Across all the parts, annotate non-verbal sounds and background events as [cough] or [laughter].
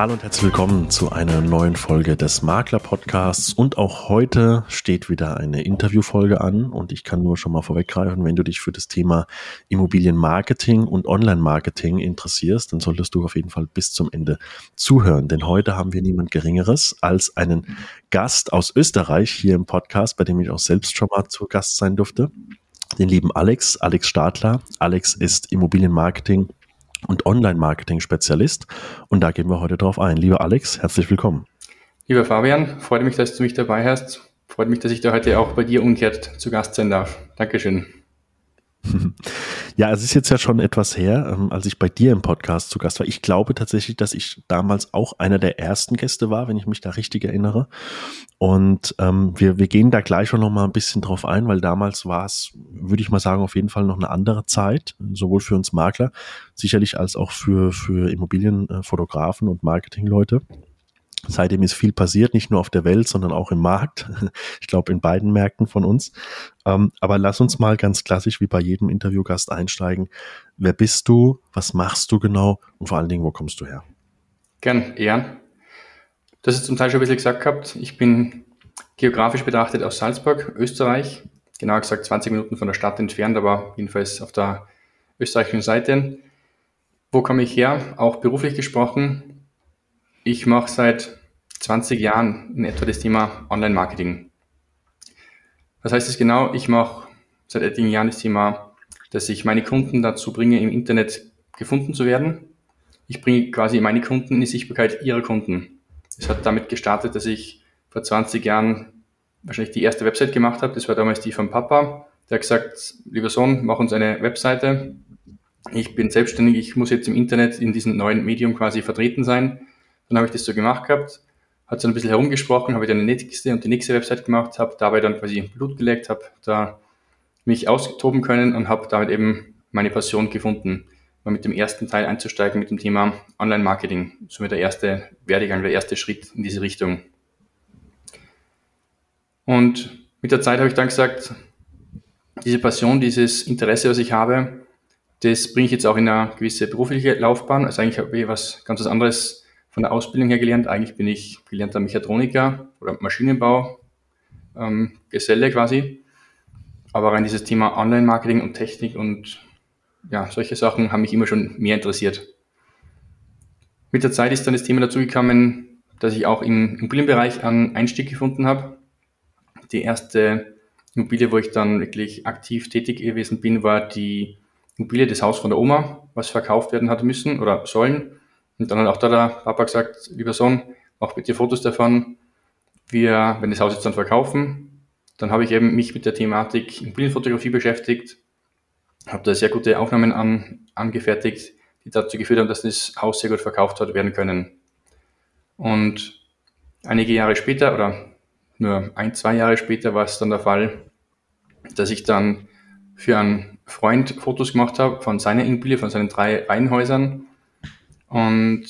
Hallo und herzlich willkommen zu einer neuen Folge des Makler Podcasts. Und auch heute steht wieder eine Interviewfolge an. Und ich kann nur schon mal vorweggreifen, wenn du dich für das Thema Immobilienmarketing und Online-Marketing interessierst, dann solltest du auf jeden Fall bis zum Ende zuhören. Denn heute haben wir niemand Geringeres als einen Gast aus Österreich hier im Podcast, bei dem ich auch selbst schon mal zu Gast sein durfte. Den lieben Alex, Alex Stadler. Alex ist Immobilienmarketing und Online-Marketing-Spezialist. Und da gehen wir heute drauf ein. Lieber Alex, herzlich willkommen. Lieber Fabian, freut mich, dass du mich dabei hast. Freut mich, dass ich da heute auch bei dir umgekehrt zu Gast sein darf. Dankeschön. [laughs] Ja, es ist jetzt ja schon etwas her, ähm, als ich bei dir im Podcast zu Gast war. Ich glaube tatsächlich, dass ich damals auch einer der ersten Gäste war, wenn ich mich da richtig erinnere. Und ähm, wir, wir gehen da gleich schon noch mal ein bisschen drauf ein, weil damals war es, würde ich mal sagen, auf jeden Fall noch eine andere Zeit, sowohl für uns Makler, sicherlich als auch für, für Immobilienfotografen und Marketingleute. Seitdem ist viel passiert, nicht nur auf der Welt, sondern auch im Markt. Ich glaube, in beiden Märkten von uns. Ähm, aber lass uns mal ganz klassisch wie bei jedem Interviewgast einsteigen. Wer bist du? Was machst du genau? Und vor allen Dingen, wo kommst du her? Gern, Ehren. Das ist zum Teil schon ein bisschen gesagt gehabt. Ich bin geografisch betrachtet aus Salzburg, Österreich. Genauer gesagt 20 Minuten von der Stadt entfernt, aber jedenfalls auf der österreichischen Seite. Wo komme ich her? Auch beruflich gesprochen ich mache seit 20 Jahren in etwa das Thema Online-Marketing. Was heißt das genau? Ich mache seit etlichen Jahren das Thema, dass ich meine Kunden dazu bringe, im Internet gefunden zu werden. Ich bringe quasi meine Kunden in die Sichtbarkeit ihrer Kunden. Es hat damit gestartet, dass ich vor 20 Jahren wahrscheinlich die erste Website gemacht habe. Das war damals die von Papa. Der hat gesagt, lieber Sohn, mach uns eine Webseite. Ich bin selbstständig, ich muss jetzt im Internet in diesem neuen Medium quasi vertreten sein. Dann habe ich das so gemacht gehabt, hat so ein bisschen herumgesprochen, habe dann die nächste und die nächste Website gemacht, habe dabei dann quasi Blut gelegt, habe da mich austoben können und habe damit eben meine Passion gefunden, mal mit dem ersten Teil einzusteigen mit dem Thema Online-Marketing. Somit der erste Werdegang, der erste Schritt in diese Richtung. Und mit der Zeit habe ich dann gesagt, diese Passion, dieses Interesse, was ich habe, das bringe ich jetzt auch in eine gewisse berufliche Laufbahn. Also eigentlich habe ich was ganz anderes von der Ausbildung her gelernt. Eigentlich bin ich gelernter Mechatroniker oder Maschinenbau, ähm, Geselle quasi. Aber rein dieses Thema Online-Marketing und Technik und ja, solche Sachen haben mich immer schon mehr interessiert. Mit der Zeit ist dann das Thema dazu gekommen, dass ich auch im Immobilienbereich einen Einstieg gefunden habe. Die erste Immobilie, wo ich dann wirklich aktiv tätig gewesen bin, war die Immobilie des Haus von der Oma, was verkauft werden hat müssen oder sollen. Und dann hat auch da der Papa gesagt, lieber Sohn, mach bitte Fotos davon. Wir, wenn das Haus jetzt dann verkaufen, dann habe ich eben mich mit der Thematik Immobilienfotografie beschäftigt, habe da sehr gute Aufnahmen an, angefertigt, die dazu geführt haben, dass das Haus sehr gut verkauft hat werden können. Und einige Jahre später oder nur ein, zwei Jahre später war es dann der Fall, dass ich dann für einen Freund Fotos gemacht habe von seiner Immobilie, von seinen drei Reihenhäusern und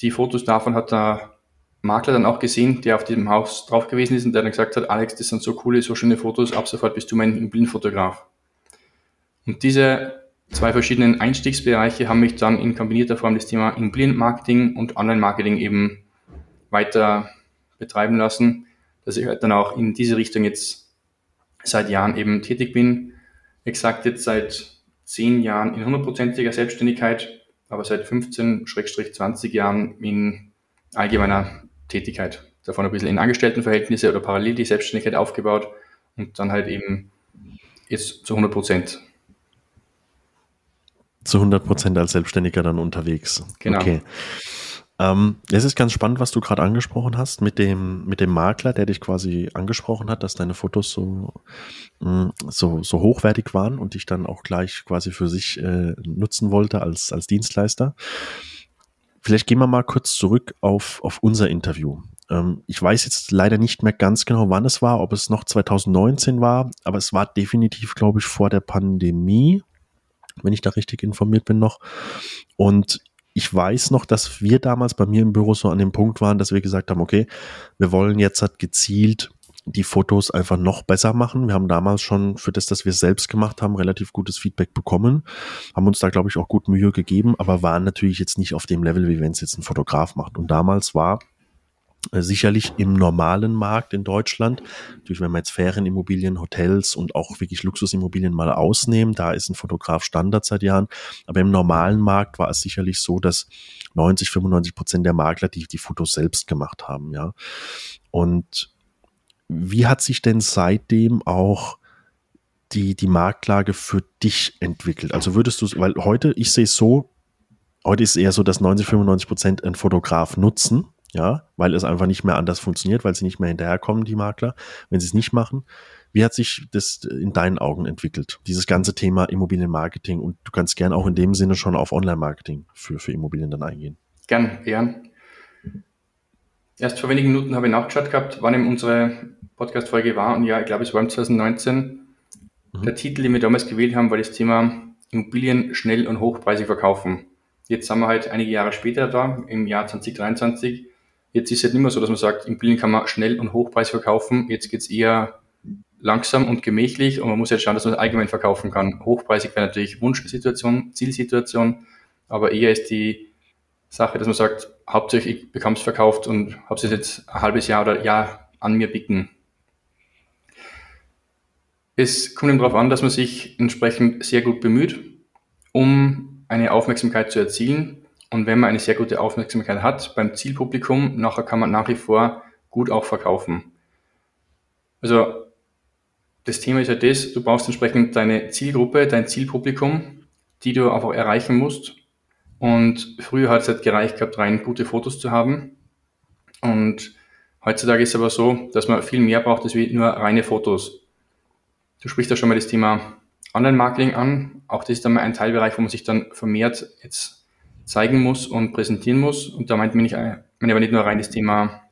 die Fotos davon hat der Makler dann auch gesehen, der auf diesem Haus drauf gewesen ist und der dann gesagt hat, Alex, das sind so coole, so schöne Fotos, ab sofort bist du mein Immobilienfotograf. Und diese zwei verschiedenen Einstiegsbereiche haben mich dann in kombinierter Form das Thema Immobilienmarketing und Online-Marketing eben weiter betreiben lassen, dass ich halt dann auch in diese Richtung jetzt seit Jahren eben tätig bin. Exakt jetzt seit zehn Jahren in hundertprozentiger Selbstständigkeit aber seit 15-20 Jahren in allgemeiner Tätigkeit. Davon ein bisschen in Angestelltenverhältnisse oder parallel die Selbstständigkeit aufgebaut und dann halt eben jetzt zu 100 Prozent. Zu 100 Prozent als Selbstständiger dann unterwegs. Genau. Okay. Ähm, es ist ganz spannend, was du gerade angesprochen hast mit dem, mit dem Makler, der dich quasi angesprochen hat, dass deine Fotos so, mh, mm, so, so hochwertig waren und dich dann auch gleich quasi für sich äh, nutzen wollte als, als Dienstleister. Vielleicht gehen wir mal kurz zurück auf, auf unser Interview. Ähm, ich weiß jetzt leider nicht mehr ganz genau, wann es war, ob es noch 2019 war, aber es war definitiv, glaube ich, vor der Pandemie, wenn ich da richtig informiert bin noch. Und ich weiß noch, dass wir damals bei mir im Büro so an dem Punkt waren, dass wir gesagt haben, okay, wir wollen jetzt halt gezielt die Fotos einfach noch besser machen. Wir haben damals schon für das, dass wir selbst gemacht haben, relativ gutes Feedback bekommen, haben uns da, glaube ich, auch gut Mühe gegeben, aber waren natürlich jetzt nicht auf dem Level, wie wenn es jetzt ein Fotograf macht. Und damals war sicherlich im normalen Markt in Deutschland. Natürlich, wenn wir jetzt Ferienimmobilien, Hotels und auch wirklich Luxusimmobilien mal ausnehmen, da ist ein Fotograf Standard seit Jahren. Aber im normalen Markt war es sicherlich so, dass 90, 95 Prozent der Makler die, die Fotos selbst gemacht haben, ja. Und wie hat sich denn seitdem auch die, die Marktlage für dich entwickelt? Also würdest du, weil heute, ich sehe es so, heute ist es eher so, dass 90, 95 Prozent einen Fotograf nutzen ja, weil es einfach nicht mehr anders funktioniert, weil sie nicht mehr hinterherkommen, die Makler, wenn sie es nicht machen. Wie hat sich das in deinen Augen entwickelt, dieses ganze Thema Immobilienmarketing? Und du kannst gern auch in dem Sinne schon auf Online-Marketing für, für Immobilien dann eingehen. Gern, gern. Erst vor wenigen Minuten habe ich nachgeschaut gehabt, wann eben unsere Podcast-Folge war. Und ja, ich glaube, es war im 2019. Mhm. Der Titel, den wir damals gewählt haben, war das Thema Immobilien schnell und hochpreisig verkaufen. Jetzt sind wir halt einige Jahre später da, im Jahr 2023. Jetzt ist es halt nicht mehr so, dass man sagt, Immobilien kann man schnell und hochpreis verkaufen. Jetzt geht es eher langsam und gemächlich und man muss jetzt schauen, dass man es allgemein verkaufen kann. Hochpreisig wäre natürlich Wunschsituation, Zielsituation, aber eher ist die Sache, dass man sagt, hauptsächlich ich bekomme es verkauft und habe es jetzt ein halbes Jahr oder Jahr an mir bicken. Es kommt eben darauf an, dass man sich entsprechend sehr gut bemüht, um eine Aufmerksamkeit zu erzielen und wenn man eine sehr gute Aufmerksamkeit hat beim Zielpublikum, nachher kann man nach wie vor gut auch verkaufen. Also das Thema ist ja das, du brauchst entsprechend deine Zielgruppe, dein Zielpublikum, die du einfach erreichen musst. Und früher hat es halt gereicht gehabt, rein gute Fotos zu haben. Und heutzutage ist es aber so, dass man viel mehr braucht als nur reine Fotos. Du sprichst ja schon mal das Thema Online-Marketing an. Auch das ist dann mal ein Teilbereich, wo man sich dann vermehrt jetzt zeigen muss und präsentieren muss. Und da meint man nicht, meine aber nicht nur rein das Thema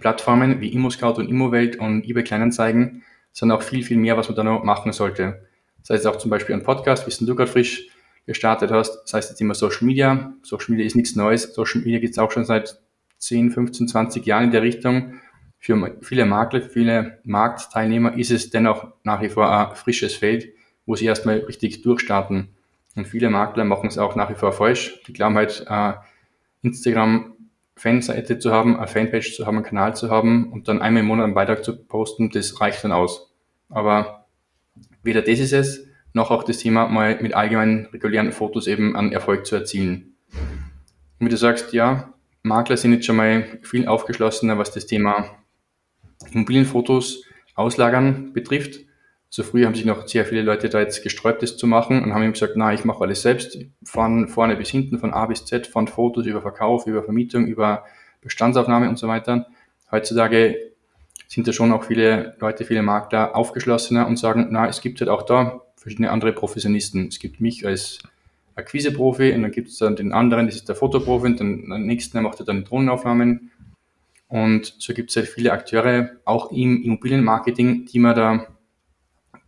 Plattformen wie ImmoScout und ImmoWelt und eBay Kleinanzeigen, sondern auch viel, viel mehr, was man da noch machen sollte. Das heißt auch zum Beispiel ein Podcast, wie du gerade frisch gestartet hast. Das heißt jetzt immer Social Media. Social Media ist nichts Neues. Social Media gibt es auch schon seit 10, 15, 20 Jahren in der Richtung. Für viele Makler, für viele Marktteilnehmer ist es dennoch nach wie vor ein frisches Feld, wo sie erstmal richtig durchstarten. Und viele Makler machen es auch nach wie vor falsch. Die glauben halt, äh, Instagram Fanseite zu haben, eine Fanpage zu haben, einen Kanal zu haben und dann einmal im Monat einen Beitrag zu posten, das reicht dann aus. Aber weder das ist es, noch auch das Thema, mal mit allgemeinen regulären Fotos eben an Erfolg zu erzielen. Und wie du sagst, ja, Makler sind jetzt schon mal viel aufgeschlossener, was das Thema Immobilienfotos auslagern betrifft. So früh haben sich noch sehr viele Leute da jetzt gesträubt, das zu machen und haben ihm gesagt, na, ich mache alles selbst, von vorne bis hinten, von A bis Z, von Fotos über Verkauf, über Vermietung, über Bestandsaufnahme und so weiter. Heutzutage sind da schon auch viele Leute, viele Makler aufgeschlossener und sagen, na, es gibt halt auch da verschiedene andere Professionisten. Es gibt mich als Akquise-Profi und dann gibt es dann den anderen, das ist der Fotoprofi und dann den nächsten, der macht dann die Drohnenaufnahmen. Und so gibt es halt viele Akteure, auch im Immobilienmarketing, die man da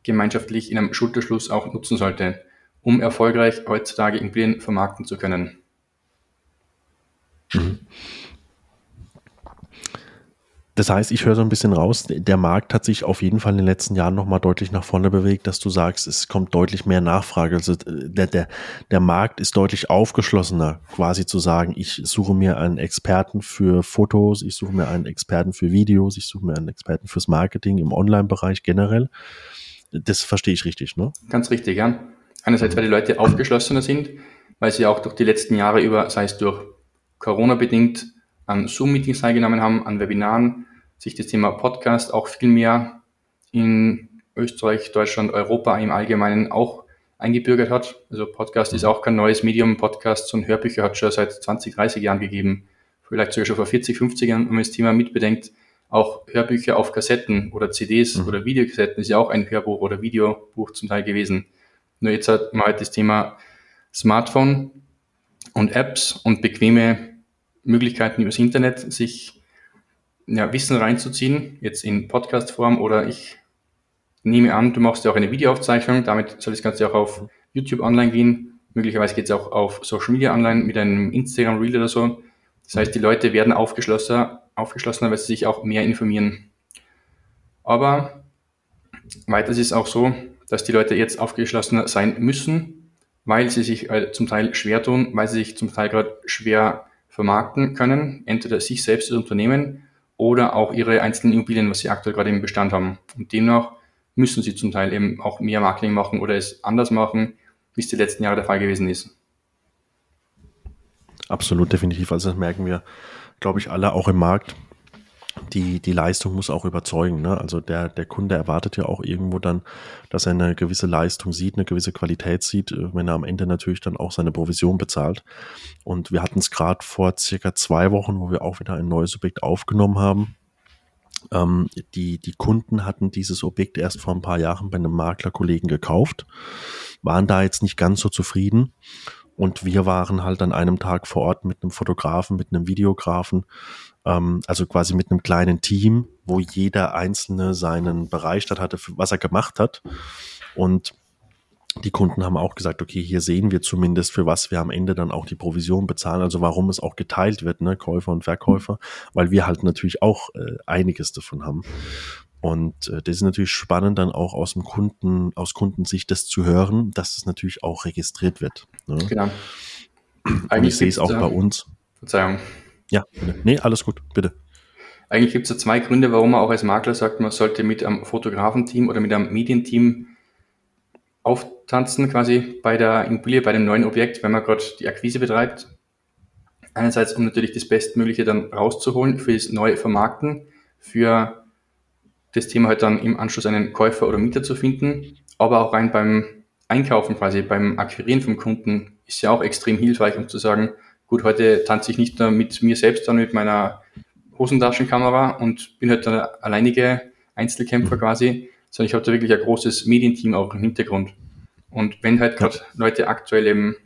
gemeinschaftlich in einem Schulterschluss auch nutzen sollte, um erfolgreich heutzutage Immobilien vermarkten zu können. Mhm. Das heißt, ich höre so ein bisschen raus, der Markt hat sich auf jeden Fall in den letzten Jahren nochmal deutlich nach vorne bewegt, dass du sagst, es kommt deutlich mehr Nachfrage. Also der, der, der Markt ist deutlich aufgeschlossener, quasi zu sagen, ich suche mir einen Experten für Fotos, ich suche mir einen Experten für Videos, ich suche mir einen Experten fürs Marketing im Online-Bereich generell. Das verstehe ich richtig, ne? Ganz richtig, ja. Einerseits, weil die Leute aufgeschlossener sind, weil sie auch durch die letzten Jahre über, sei es durch Corona bedingt, an Zoom-Meetings teilgenommen haben, an Webinaren, sich das Thema Podcast auch viel mehr in Österreich, Deutschland, Europa im Allgemeinen auch eingebürgert hat. Also Podcast ist auch kein neues Medium. Podcasts und Hörbücher hat es schon seit 20, 30 Jahren gegeben. Vielleicht sogar schon vor 40, 50 Jahren, wenn man das Thema mitbedenkt, auch Hörbücher auf Kassetten oder CDs mhm. oder Videokassetten ist ja auch ein Hörbuch oder Videobuch zum Teil gewesen. Nur jetzt hat man halt das Thema Smartphone und Apps und bequeme Möglichkeiten übers Internet, sich ja, Wissen reinzuziehen, jetzt in Podcast-Form oder ich nehme an, du machst ja auch eine Videoaufzeichnung, damit soll das Ganze auch auf YouTube online gehen. Möglicherweise geht es auch auf Social Media online mit einem Instagram Reel oder so. Das heißt, die Leute werden aufgeschlossener, aufgeschlossener, weil sie sich auch mehr informieren. Aber weiter ist es auch so, dass die Leute jetzt aufgeschlossener sein müssen, weil sie sich äh, zum Teil schwer tun, weil sie sich zum Teil gerade schwer vermarkten können, entweder sich selbst als Unternehmen oder auch ihre einzelnen Immobilien, was sie aktuell gerade im Bestand haben. Und demnach müssen sie zum Teil eben auch mehr Marketing machen oder es anders machen, wie es die letzten Jahre der Fall gewesen ist. Absolut, definitiv. Also das merken wir, glaube ich, alle auch im Markt. Die, die Leistung muss auch überzeugen. Ne? Also der, der Kunde erwartet ja auch irgendwo dann, dass er eine gewisse Leistung sieht, eine gewisse Qualität sieht, äh, wenn er am Ende natürlich dann auch seine Provision bezahlt. Und wir hatten es gerade vor circa zwei Wochen, wo wir auch wieder ein neues Objekt aufgenommen haben. Ähm, die, die Kunden hatten dieses Objekt erst vor ein paar Jahren bei einem Maklerkollegen gekauft, waren da jetzt nicht ganz so zufrieden und wir waren halt an einem Tag vor Ort mit einem Fotografen, mit einem Videografen, ähm, also quasi mit einem kleinen Team, wo jeder Einzelne seinen Bereich dort hatte, was er gemacht hat. Und die Kunden haben auch gesagt, okay, hier sehen wir zumindest, für was wir am Ende dann auch die Provision bezahlen, also warum es auch geteilt wird, ne, Käufer und Verkäufer, weil wir halt natürlich auch äh, einiges davon haben. Und äh, das ist natürlich spannend, dann auch aus dem Kunden, aus Kundensicht das zu hören, dass es natürlich auch registriert wird. Ne? Genau. Eigentlich Und ich sehe es auch bei uns. Verzeihung. Ja, nee, alles gut, bitte. Eigentlich gibt es ja zwei Gründe, warum man auch als Makler sagt, man sollte mit einem Fotografenteam oder mit einem Medienteam auftanzen, quasi bei der Immobilie, bei dem neuen Objekt, wenn man gerade die Akquise betreibt. Einerseits, um natürlich das Bestmögliche dann rauszuholen für das neue Vermarkten, für das Thema halt dann im Anschluss einen Käufer oder Mieter zu finden, aber auch rein beim Einkaufen quasi, beim Akquirieren vom Kunden ist ja auch extrem hilfreich, um zu sagen, gut, heute tanze ich nicht nur mit mir selbst, sondern mit meiner Hosentaschenkamera und bin halt der alleinige Einzelkämpfer mhm. quasi, sondern ich habe da wirklich ein großes Medienteam auch im Hintergrund. Und wenn halt gerade Leute aktuell eben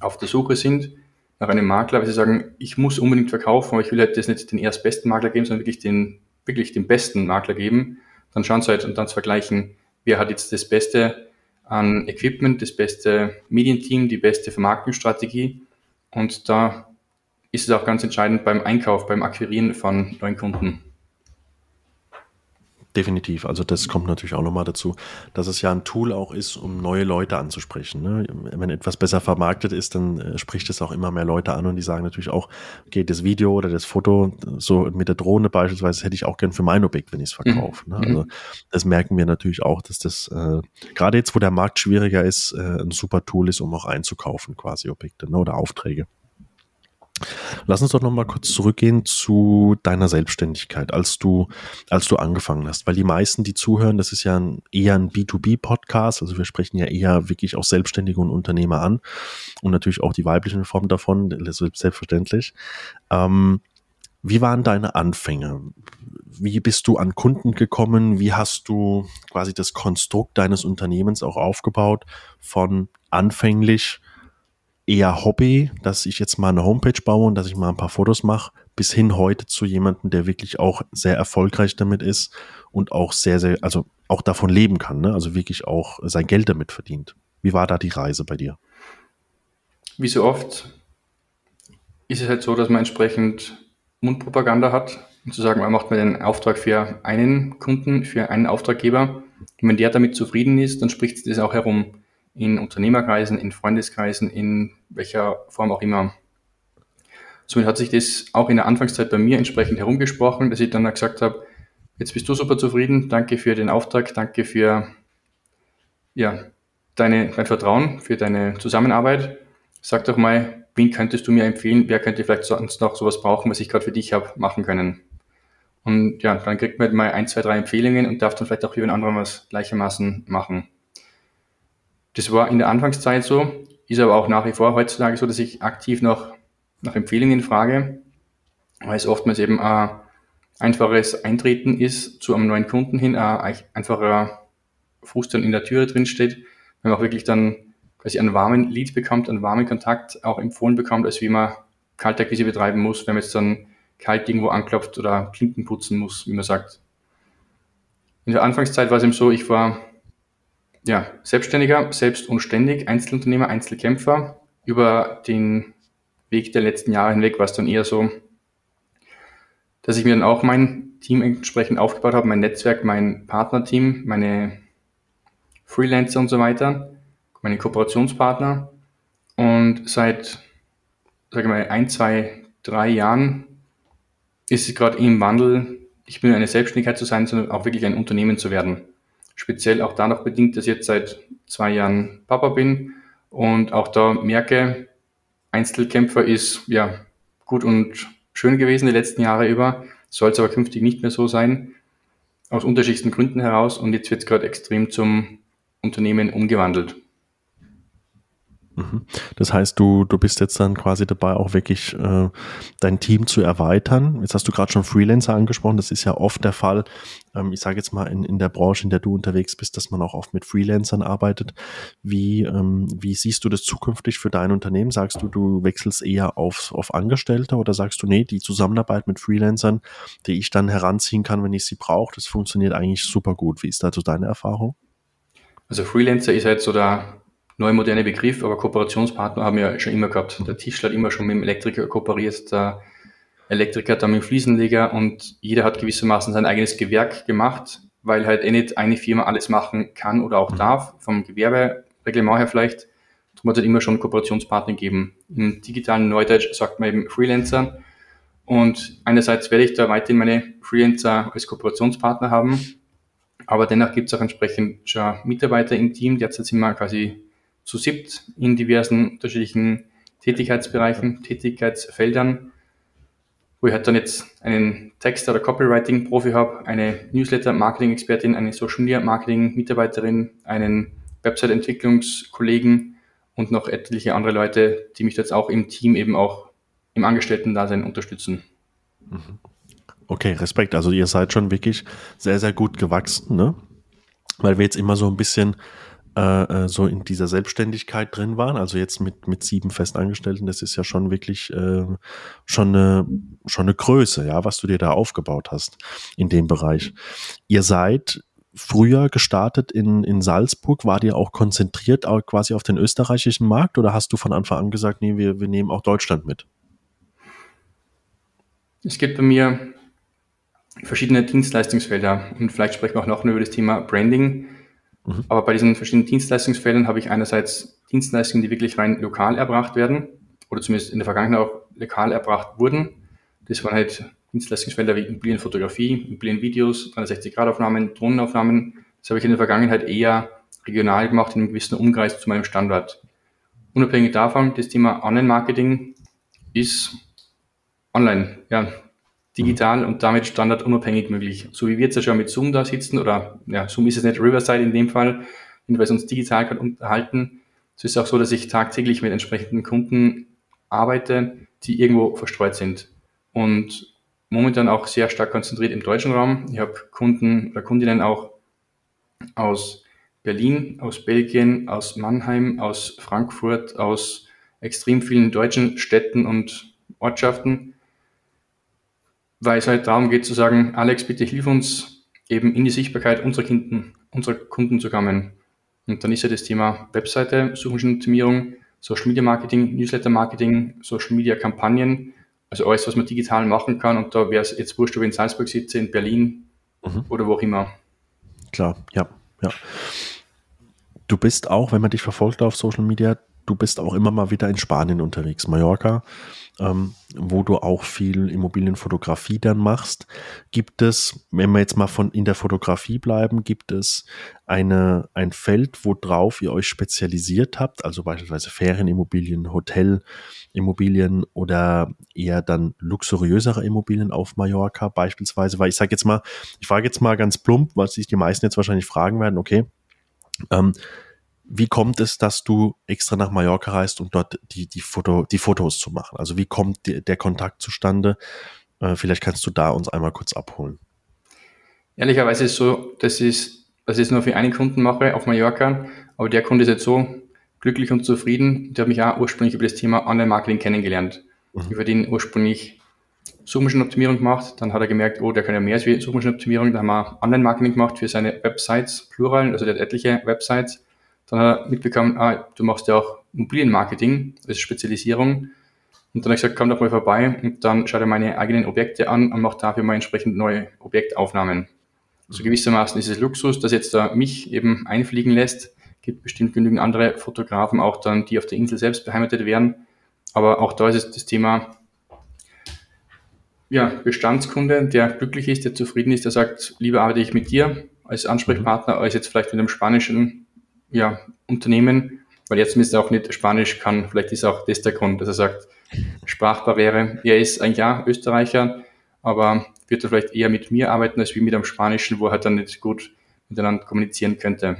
auf der Suche sind nach einem Makler, weil sie sagen, ich muss unbedingt verkaufen, aber ich will halt das nicht den erstbesten Makler geben, sondern wirklich den wirklich den besten Makler geben, dann schauen Sie halt und dann zu vergleichen, wer hat jetzt das Beste an Equipment, das beste Medienteam, die beste Vermarktungsstrategie. Und da ist es auch ganz entscheidend beim Einkauf, beim Akquirieren von neuen Kunden. Definitiv. Also das kommt natürlich auch nochmal dazu, dass es ja ein Tool auch ist, um neue Leute anzusprechen. Ne? Wenn etwas besser vermarktet ist, dann äh, spricht es auch immer mehr Leute an und die sagen natürlich auch, okay, das Video oder das Foto, so mit der Drohne beispielsweise, hätte ich auch gern für mein Objekt, wenn ich es verkaufe. Ne? Mhm. Ne? Also das merken wir natürlich auch, dass das äh, gerade jetzt, wo der Markt schwieriger ist, äh, ein super Tool ist, um auch einzukaufen, quasi Objekte ne? oder Aufträge. Lass uns doch noch mal kurz zurückgehen zu deiner Selbstständigkeit, als du, als du angefangen hast. Weil die meisten, die zuhören, das ist ja ein, eher ein B2B-Podcast. Also wir sprechen ja eher wirklich auch Selbstständige und Unternehmer an. Und natürlich auch die weiblichen Formen davon, selbstverständlich. Ähm, wie waren deine Anfänge? Wie bist du an Kunden gekommen? Wie hast du quasi das Konstrukt deines Unternehmens auch aufgebaut von anfänglich eher Hobby, dass ich jetzt mal eine Homepage baue und dass ich mal ein paar Fotos mache, bis hin heute zu jemandem, der wirklich auch sehr erfolgreich damit ist und auch sehr, sehr, also auch davon leben kann, ne? also wirklich auch sein Geld damit verdient. Wie war da die Reise bei dir? Wie so oft ist es halt so, dass man entsprechend Mundpropaganda hat, um zu sagen, man macht mal einen Auftrag für einen Kunden, für einen Auftraggeber. Und wenn der damit zufrieden ist, dann spricht es das auch herum in Unternehmerkreisen, in Freundeskreisen, in welcher Form auch immer. Somit hat sich das auch in der Anfangszeit bei mir entsprechend herumgesprochen, dass ich dann gesagt habe, jetzt bist du super zufrieden, danke für den Auftrag, danke für ja, deine, dein Vertrauen, für deine Zusammenarbeit. Sag doch mal, wen könntest du mir empfehlen, wer könnte vielleicht sonst noch sowas brauchen, was ich gerade für dich habe machen können. Und ja, dann kriegt man mal ein, zwei, drei Empfehlungen und darf dann vielleicht auch für einen anderen was gleichermaßen machen. Das war in der Anfangszeit so, ist aber auch nach wie vor heutzutage so, dass ich aktiv nach, nach Empfehlungen frage, weil es oftmals eben ein einfaches Eintreten ist zu einem neuen Kunden hin, ein einfacher Fuß dann in der Türe drin steht, wenn man auch wirklich dann quasi einen warmen Lead bekommt, einen warmen Kontakt auch empfohlen bekommt, als wie man Kaltakquise betreiben muss, wenn man jetzt dann kalt irgendwo anklopft oder Klinken putzen muss, wie man sagt. In der Anfangszeit war es eben so, ich war ja, Selbstständiger, selbst und ständig, Einzelunternehmer, Einzelkämpfer. Über den Weg der letzten Jahre hinweg war es dann eher so, dass ich mir dann auch mein Team entsprechend aufgebaut habe, mein Netzwerk, mein Partnerteam, meine Freelancer und so weiter, meine Kooperationspartner. Und seit, sage ich mal, ein, zwei, drei Jahren ist es gerade im Wandel, nicht nur eine Selbstständigkeit zu sein, sondern auch wirklich ein Unternehmen zu werden. Speziell auch dadurch bedingt, dass ich jetzt seit zwei Jahren Papa bin und auch da merke, Einzelkämpfer ist ja gut und schön gewesen die letzten Jahre über, soll es aber künftig nicht mehr so sein, aus unterschiedlichsten Gründen heraus und jetzt wird es gerade extrem zum Unternehmen umgewandelt. Mhm. Das heißt, du, du bist jetzt dann quasi dabei, auch wirklich äh, dein Team zu erweitern. Jetzt hast du gerade schon Freelancer angesprochen. Das ist ja oft der Fall. Ähm, ich sage jetzt mal in, in der Branche, in der du unterwegs bist, dass man auch oft mit Freelancern arbeitet. Wie, ähm, wie siehst du das zukünftig für dein Unternehmen? Sagst du, du wechselst eher auf, auf Angestellte oder sagst du, nee, die Zusammenarbeit mit Freelancern, die ich dann heranziehen kann, wenn ich sie brauche, das funktioniert eigentlich super gut. Wie ist da so deine Erfahrung? Also Freelancer ist halt so der neue moderne Begriff, aber Kooperationspartner haben wir schon immer gehabt. Der Tischler hat immer schon mit dem Elektriker kooperiert, der Elektriker hat dann mit dem Fliesenleger und jeder hat gewissermaßen sein eigenes Gewerk gemacht, weil halt eh nicht eine Firma alles machen kann oder auch mhm. darf, vom Gewerbereglement her vielleicht. Darum hat es halt immer schon Kooperationspartner gegeben. Im digitalen Neudeutsch sagt man eben Freelancer. Und einerseits werde ich da weiterhin meine Freelancer als Kooperationspartner haben, aber dennoch gibt es auch entsprechend schon Mitarbeiter im Team. Derzeit sind wir quasi zu siebt in diversen unterschiedlichen Tätigkeitsbereichen, Tätigkeitsfeldern, wo ich halt dann jetzt einen Texter oder Copywriting-Profi habe, eine Newsletter-Marketing-Expertin, eine Social-Media-Marketing-Mitarbeiterin, einen Website-Entwicklungskollegen und noch etliche andere Leute, die mich jetzt auch im Team eben auch im Angestellten-Dasein unterstützen. Mhm. Okay, Respekt. Also ihr seid schon wirklich sehr, sehr gut gewachsen, ne? Weil wir jetzt immer so ein bisschen äh, äh, so in dieser Selbstständigkeit drin waren. Also jetzt mit, mit sieben Festangestellten, das ist ja schon wirklich äh, schon, eine, schon eine Größe, ja, was du dir da aufgebaut hast in dem Bereich. Ihr seid früher gestartet in, in Salzburg. War dir auch konzentriert auch quasi auf den österreichischen Markt oder hast du von Anfang an gesagt, nee, wir, wir nehmen auch Deutschland mit? Es gibt bei mir verschiedene Dienstleistungsfelder und vielleicht sprechen wir auch noch über das Thema Branding. Mhm. Aber bei diesen verschiedenen Dienstleistungsfeldern habe ich einerseits Dienstleistungen, die wirklich rein lokal erbracht werden oder zumindest in der Vergangenheit auch lokal erbracht wurden. Das waren halt Dienstleistungsfelder wie Immobilienfotografie, Immobilienvideos, 360-Grad-Aufnahmen, Drohnenaufnahmen. Das habe ich in der Vergangenheit eher regional gemacht, in einem gewissen Umkreis zu meinem Standort. Unabhängig davon, das Thema Online-Marketing ist online. Ja, digital und damit standardunabhängig möglich. So wie wir jetzt ja schon mit Zoom da sitzen, oder ja, Zoom ist es nicht, Riverside in dem Fall, wenn wir uns digital unterhalten. Es ist auch so, dass ich tagtäglich mit entsprechenden Kunden arbeite, die irgendwo verstreut sind. Und momentan auch sehr stark konzentriert im deutschen Raum. Ich habe Kunden oder Kundinnen auch aus Berlin, aus Belgien, aus Mannheim, aus Frankfurt, aus extrem vielen deutschen Städten und Ortschaften weil es halt darum geht zu sagen, Alex, bitte hilf uns eben in die Sichtbarkeit unserer Kunden, unserer Kunden zu kommen. Und dann ist ja das Thema Webseite, Suchmaschinenoptimierung, Social Media Marketing, Newsletter Marketing, Social Media Kampagnen, also alles, was man digital machen kann. Und da wäre es jetzt wurscht, ob ich in Salzburg sitze, in Berlin mhm. oder wo auch immer. Klar, ja, ja. Du bist auch, wenn man dich verfolgt auf Social Media, du bist auch immer mal wieder in Spanien unterwegs, Mallorca ähm, wo du auch viel Immobilienfotografie dann machst. Gibt es, wenn wir jetzt mal von in der Fotografie bleiben, gibt es eine, ein Feld, wo drauf ihr euch spezialisiert habt, also beispielsweise Ferienimmobilien, Hotelimmobilien oder eher dann luxuriösere Immobilien auf Mallorca beispielsweise, weil ich sage jetzt mal, ich frage jetzt mal ganz plump, was sich die meisten jetzt wahrscheinlich fragen werden, okay, ähm, wie kommt es, dass du extra nach Mallorca reist, um dort die, die, Foto, die Fotos zu machen? Also wie kommt die, der Kontakt zustande? Äh, vielleicht kannst du da uns einmal kurz abholen. Ehrlicherweise ist es so, dass ich es nur für einen Kunden mache auf Mallorca, aber der Kunde ist jetzt so glücklich und zufrieden. Der hat mich auch ursprünglich über das Thema Online-Marketing kennengelernt. Mhm. Über den ursprünglich Suchmaschinenoptimierung gemacht, dann hat er gemerkt, oh, der kann ja mehr als Suchmaschinenoptimierung, dann haben wir Online-Marketing gemacht für seine Websites, plural, also der hat etliche Websites dann hat er mitbekommen, ah, du machst ja auch Immobilienmarketing, das ist Spezialisierung. Und dann habe ich gesagt, komm doch mal vorbei und dann schau dir meine eigenen Objekte an und mach dafür mal entsprechend neue Objektaufnahmen. So also gewissermaßen ist es Luxus, dass jetzt da mich eben einfliegen lässt. Gibt bestimmt genügend andere Fotografen auch dann, die auf der Insel selbst beheimatet werden. Aber auch da ist es das Thema, ja, Bestandskunde, der glücklich ist, der zufrieden ist, der sagt, lieber arbeite ich mit dir als Ansprechpartner, als jetzt vielleicht mit einem spanischen ja, Unternehmen, weil jetzt zumindest auch nicht Spanisch kann. Vielleicht ist auch das der Grund, dass er sagt, Sprachbarriere. Er ist ein Jahr Österreicher, aber wird er vielleicht eher mit mir arbeiten als wie mit einem Spanischen, wo er halt dann nicht gut miteinander kommunizieren könnte.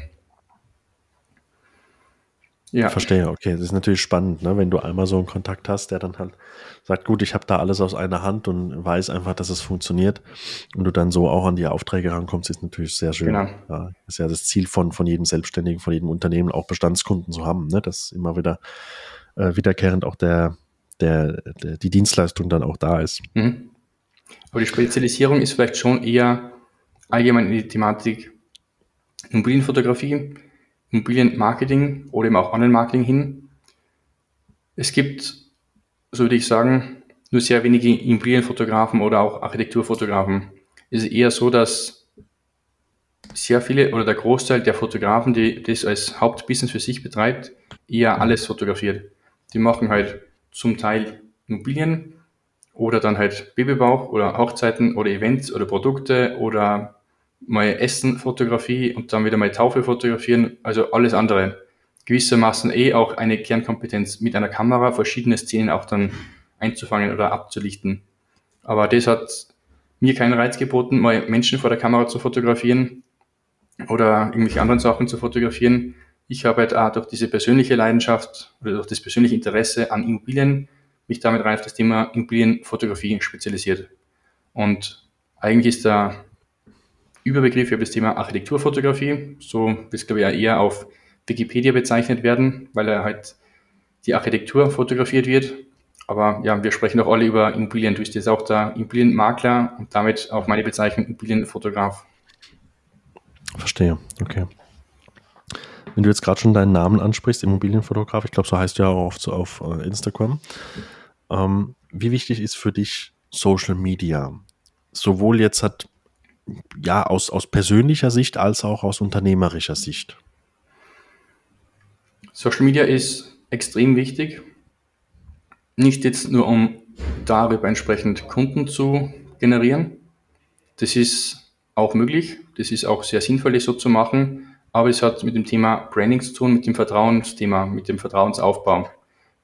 Ja. Verstehe, okay. Das ist natürlich spannend, ne? wenn du einmal so einen Kontakt hast, der dann halt sagt, gut, ich habe da alles aus einer Hand und weiß einfach, dass es funktioniert und du dann so auch an die Aufträge rankommst, ist natürlich sehr schön. Genau. Ja, ist ja das Ziel von, von jedem Selbstständigen, von jedem Unternehmen, auch Bestandskunden zu haben, ne? dass immer wieder äh, wiederkehrend auch der, der, der, die Dienstleistung dann auch da ist. Mhm. Aber die Spezialisierung ist vielleicht schon eher allgemein in die Thematik Immobilienfotografie Immobilienmarketing oder eben auch Online-Marketing hin. Es gibt, so würde ich sagen, nur sehr wenige Immobilienfotografen oder auch Architekturfotografen. Es ist eher so, dass sehr viele oder der Großteil der Fotografen, die das als Hauptbusiness für sich betreibt, eher alles fotografiert. Die machen halt zum Teil Immobilien oder dann halt Babybauch oder Hochzeiten oder Events oder Produkte oder mal Essen Fotografie und dann wieder mal Taufe fotografieren, also alles andere. Gewissermaßen eh auch eine Kernkompetenz mit einer Kamera, verschiedene Szenen auch dann einzufangen oder abzulichten. Aber das hat mir keinen Reiz geboten, mal Menschen vor der Kamera zu fotografieren oder irgendwelche anderen Sachen zu fotografieren. Ich habe halt auch durch diese persönliche Leidenschaft oder durch das persönliche Interesse an Immobilien mich damit rein auf das Thema Immobilienfotografie spezialisiert. Und eigentlich ist da Überbegriff für das Thema Architekturfotografie. So wird es, glaube ich, eher auf Wikipedia bezeichnet werden, weil er halt die Architektur fotografiert wird. Aber ja, wir sprechen doch alle über Immobilien. Du bist jetzt auch der Immobilienmakler und damit auch meine Bezeichnung Immobilienfotograf. Verstehe, okay. Wenn du jetzt gerade schon deinen Namen ansprichst, Immobilienfotograf, ich glaube, so heißt du ja auch auf, auf äh, Instagram. Ähm, wie wichtig ist für dich Social Media? Sowohl jetzt hat ja, aus, aus persönlicher Sicht als auch aus unternehmerischer Sicht? Social Media ist extrem wichtig. Nicht jetzt nur, um darüber entsprechend Kunden zu generieren. Das ist auch möglich. Das ist auch sehr sinnvoll, das so zu machen. Aber es hat mit dem Thema Branding zu tun, mit dem Vertrauensthema, mit dem Vertrauensaufbau.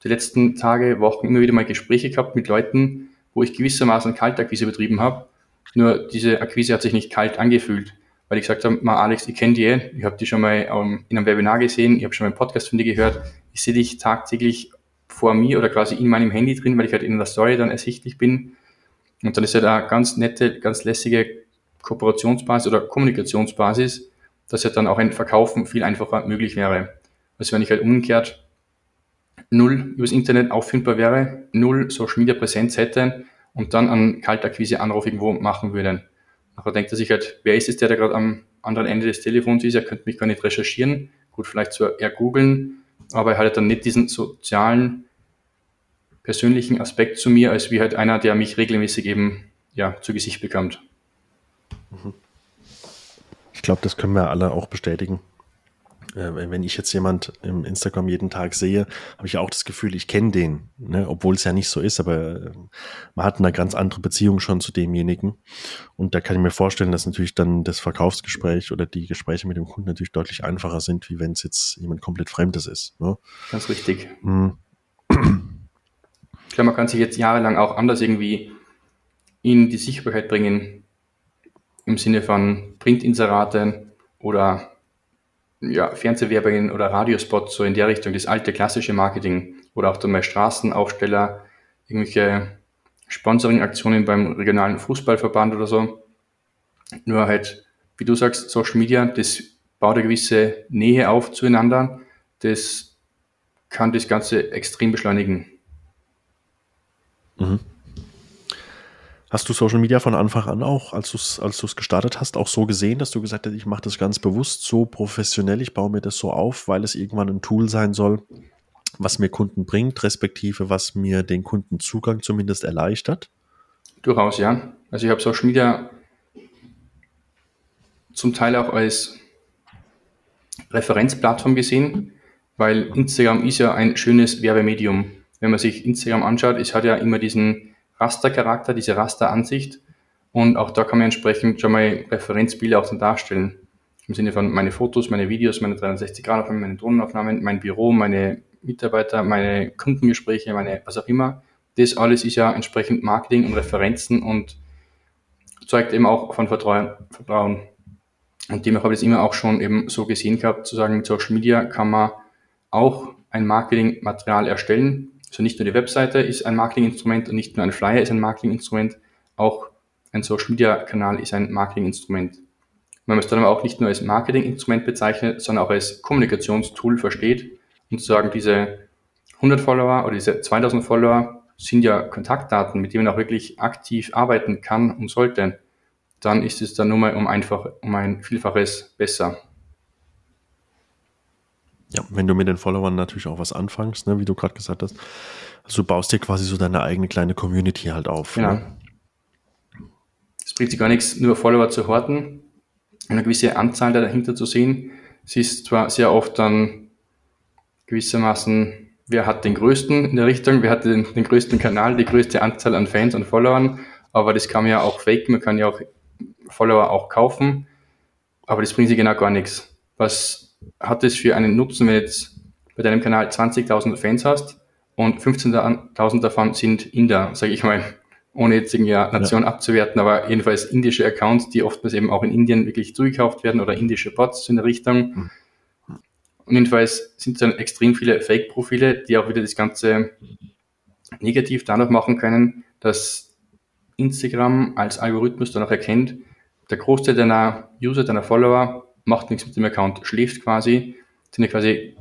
Die letzten Tage, Wochen immer wieder mal Gespräche gehabt mit Leuten, wo ich gewissermaßen Kaltakquise betrieben habe nur diese Akquise hat sich nicht kalt angefühlt, weil ich gesagt habe, mal Alex, ich kenne dich, ich habe dich schon mal ähm, in einem Webinar gesehen, ich habe schon mal einen Podcast von dir gehört, ich sehe dich tagtäglich vor mir oder quasi in meinem Handy drin, weil ich halt in der Story dann ersichtlich bin. Und dann ist ja da ganz nette, ganz lässige Kooperationsbasis oder Kommunikationsbasis, dass ja dann auch ein Verkaufen viel einfacher möglich wäre. Also wenn ich halt umgekehrt null übers Internet auffindbar wäre, null Social Media Präsenz hätte, und dann einen Kaltakquise-Anruf irgendwo machen würden. Nachher denkt er sich halt, wer ist es, der da gerade am anderen Ende des Telefons ist? Er könnte mich gar nicht recherchieren. Gut, vielleicht so eher googeln, aber er hat dann nicht diesen sozialen, persönlichen Aspekt zu mir, als wie halt einer, der mich regelmäßig eben ja, zu Gesicht bekommt. Ich glaube, das können wir alle auch bestätigen wenn ich jetzt jemand im Instagram jeden Tag sehe, habe ich auch das Gefühl, ich kenne den, ne? obwohl es ja nicht so ist, aber äh, man hat eine ganz andere Beziehung schon zu demjenigen. Und da kann ich mir vorstellen, dass natürlich dann das Verkaufsgespräch oder die Gespräche mit dem Kunden natürlich deutlich einfacher sind, wie wenn es jetzt jemand komplett Fremdes ist. Ne? Ganz richtig. Mhm. Ich glaube, man kann sich jetzt jahrelang auch anders irgendwie in die Sichtbarkeit bringen, im Sinne von Printinserate oder ja, Fernsehwerbungen oder Radiospots, so in der Richtung, das alte klassische Marketing oder auch dann mal Straßenaufsteller, irgendwelche Sponsoring-Aktionen beim regionalen Fußballverband oder so. Nur halt, wie du sagst, Social Media, das baut eine gewisse Nähe auf zueinander. Das kann das Ganze extrem beschleunigen. Mhm. Hast du Social Media von Anfang an auch, als du es als gestartet hast, auch so gesehen, dass du gesagt hast, ich mache das ganz bewusst so professionell, ich baue mir das so auf, weil es irgendwann ein Tool sein soll, was mir Kunden bringt, respektive was mir den Kundenzugang zumindest erleichtert? Durchaus, ja. Also ich habe Social Media zum Teil auch als Referenzplattform gesehen, weil Instagram ist ja ein schönes Werbemedium. Wenn man sich Instagram anschaut, es hat ja immer diesen Rastercharakter, diese Rasteransicht und auch da kann man entsprechend schon mal Referenzbilder auch dann darstellen. Im Sinne von meine Fotos, meine Videos, meine 360-Grad-Aufnahmen, meine Drohnenaufnahmen, mein Büro, meine Mitarbeiter, meine Kundengespräche, meine was auch immer. Das alles ist ja entsprechend Marketing und Referenzen und zeugt eben auch von Vertrauen. Und demnach habe ich es immer auch schon eben so gesehen gehabt, zu sagen, mit Social Media kann man auch ein Marketingmaterial erstellen. Also nicht nur die Webseite ist ein Marketinginstrument und nicht nur ein Flyer ist ein Marketinginstrument, auch ein Social Media Kanal ist ein Marketinginstrument. Man es dann aber auch nicht nur als Marketinginstrument bezeichnet, sondern auch als Kommunikationstool versteht und zu sagen, diese 100 Follower oder diese 2000 Follower sind ja Kontaktdaten, mit denen man auch wirklich aktiv arbeiten kann und sollte dann ist es dann nur mal um einfach um ein Vielfaches besser. Ja, wenn du mit den Followern natürlich auch was anfängst, ne, wie du gerade gesagt hast, also du baust dir quasi so deine eigene kleine Community halt auf. Genau. Ne? Es bringt sich gar nichts, nur Follower zu horten, eine gewisse Anzahl dahinter zu sehen. Es ist zwar sehr oft dann gewissermaßen, wer hat den größten in der Richtung, wer hat den, den größten Kanal, die größte Anzahl an Fans und Followern, aber das kann man ja auch faken, man kann ja auch Follower auch kaufen, aber das bringt sie genau gar nichts. Was hat es für einen Nutzen, wenn jetzt bei deinem Kanal 20.000 Fans hast und 15.000 davon sind Inder, sage ich mal, ohne jetzt irgendwie eine Nation ja. abzuwerten, aber jedenfalls indische Accounts, die oftmals eben auch in Indien wirklich zugekauft werden oder indische Bots in der Richtung. Mhm. Und jedenfalls sind dann extrem viele Fake-Profile, die auch wieder das Ganze negativ dadurch machen können, dass Instagram als Algorithmus dann auch erkennt, der Großteil deiner User, deiner Follower macht nichts mit dem Account, schläft quasi, sind ja quasi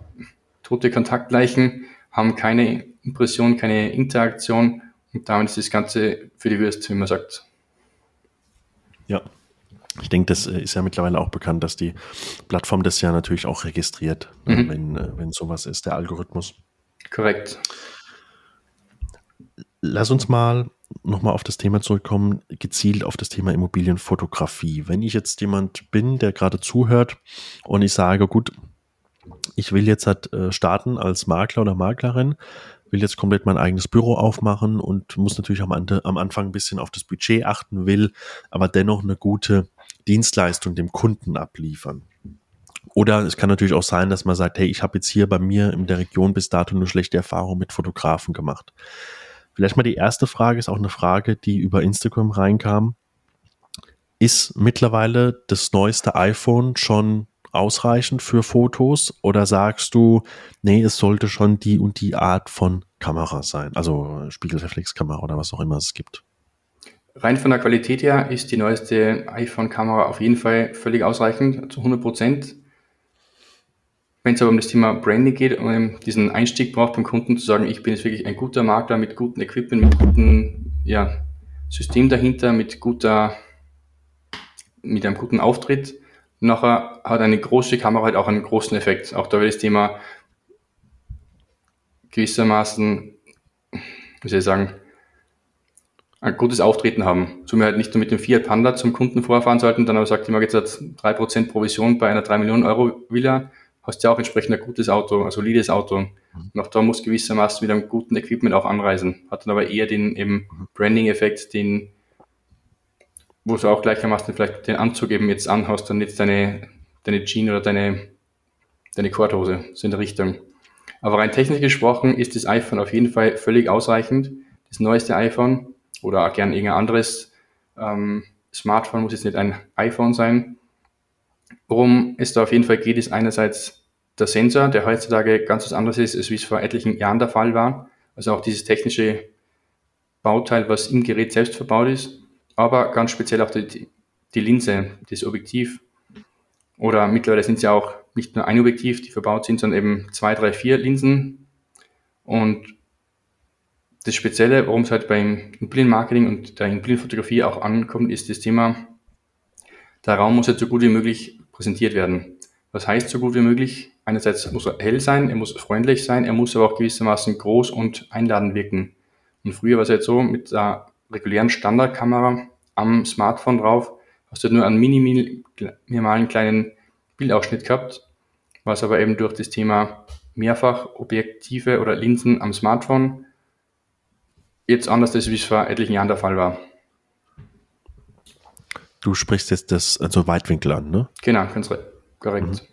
tote Kontaktleichen, haben keine Impression, keine Interaktion und damit ist das Ganze für die Würste, wie man sagt. Ja, ich denke, das äh, ist ja mittlerweile auch bekannt, dass die Plattform das ja natürlich auch registriert, mhm. wenn, äh, wenn sowas ist, der Algorithmus. Korrekt. Lass uns mal nochmal auf das Thema zurückkommen, gezielt auf das Thema Immobilienfotografie. Wenn ich jetzt jemand bin, der gerade zuhört und ich sage, gut, ich will jetzt halt äh, starten als Makler oder Maklerin, will jetzt komplett mein eigenes Büro aufmachen und muss natürlich am, am Anfang ein bisschen auf das Budget achten, will aber dennoch eine gute Dienstleistung dem Kunden abliefern. Oder es kann natürlich auch sein, dass man sagt, hey, ich habe jetzt hier bei mir in der Region bis dato eine schlechte Erfahrung mit Fotografen gemacht. Vielleicht mal die erste Frage ist auch eine Frage, die über Instagram reinkam. Ist mittlerweile das neueste iPhone schon ausreichend für Fotos oder sagst du, nee, es sollte schon die und die Art von Kamera sein, also Spiegelreflexkamera oder was auch immer es gibt? Rein von der Qualität her ist die neueste iPhone-Kamera auf jeden Fall völlig ausreichend, zu 100 Prozent. Wenn es aber um das Thema Branding geht, um diesen Einstieg braucht beim Kunden zu sagen, ich bin jetzt wirklich ein guter Makler mit gutem Equipment, mit gutem ja, System dahinter, mit guter, mit einem guten Auftritt. Nachher hat eine große Kamera halt auch einen großen Effekt. Auch da wird das Thema gewissermaßen, wie soll ich sagen, ein gutes Auftreten haben. So wir halt nicht nur mit dem Fiat Panda zum Kunden vorfahren sollten, dann aber sagt, ich mag jetzt 3% Provision bei einer 3 Millionen Euro Villa, hast ja auch entsprechend ein gutes Auto, ein solides Auto. Mhm. Und auch da muss gewissermaßen mit einem guten Equipment auch anreisen. Hat dann aber eher den eben mhm. Branding-Effekt, den, wo du auch gleichermaßen vielleicht den Anzug eben jetzt anhast und jetzt deine, deine Jeans oder deine, deine Korthose, so in der Richtung. Aber rein technisch gesprochen ist das iPhone auf jeden Fall völlig ausreichend. Das neueste iPhone oder auch gern irgendein anderes ähm, Smartphone muss jetzt nicht ein iPhone sein. Worum es da auf jeden Fall geht, ist einerseits der Sensor, der heutzutage ganz was anderes ist, als wie es vor etlichen Jahren der Fall war. Also auch dieses technische Bauteil, was im Gerät selbst verbaut ist, aber ganz speziell auch die, die Linse, das Objektiv. Oder mittlerweile sind es ja auch nicht nur ein Objektiv, die verbaut sind, sondern eben zwei, drei, vier Linsen. Und das Spezielle, worum es halt beim Immobilienmarketing und der Immobilienfotografie auch ankommt, ist das Thema, der Raum muss halt so gut wie möglich präsentiert werden. Was heißt so gut wie möglich? Einerseits muss er hell sein, er muss freundlich sein, er muss aber auch gewissermaßen groß und einladend wirken. Und früher war es halt so, mit der regulären Standardkamera am Smartphone drauf, hast du nur einen minimalen kleinen Bildausschnitt gehabt, was aber eben durch das Thema Mehrfachobjektive oder Linsen am Smartphone jetzt anders ist, wie es vor etlichen Jahren der Fall war. Du sprichst jetzt das also Weitwinkel an, ne? Genau, ganz korrekt. Mhm.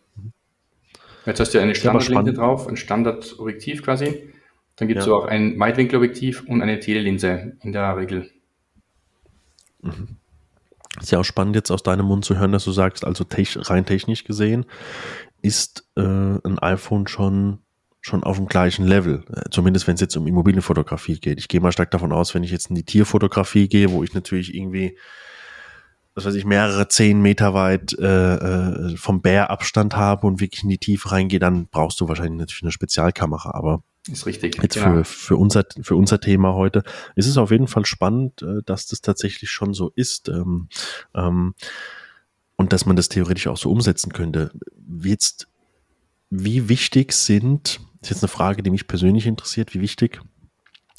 Jetzt hast du eine Standardlinse drauf, ein Standardobjektiv quasi. Dann gibt es ja. auch ein Weitwinkelobjektiv und eine Telelinse in der Regel. Mhm. Ist ja auch spannend jetzt aus deinem Mund zu hören, dass du sagst, also rein technisch gesehen ist äh, ein iPhone schon schon auf dem gleichen Level. Äh, zumindest wenn es jetzt um Immobilienfotografie geht. Ich gehe mal stark davon aus, wenn ich jetzt in die Tierfotografie gehe, wo ich natürlich irgendwie was weiß ich, mehrere zehn Meter weit äh, äh, vom Bär Abstand habe und wirklich in die Tiefe reingehe, dann brauchst du wahrscheinlich natürlich eine Spezialkamera. Aber ist richtig. Jetzt genau. für, für, unser, für unser Thema heute ist es auf jeden Fall spannend, äh, dass das tatsächlich schon so ist. Ähm, ähm, und dass man das theoretisch auch so umsetzen könnte. Jetzt, wie wichtig sind, das ist jetzt eine Frage, die mich persönlich interessiert, wie wichtig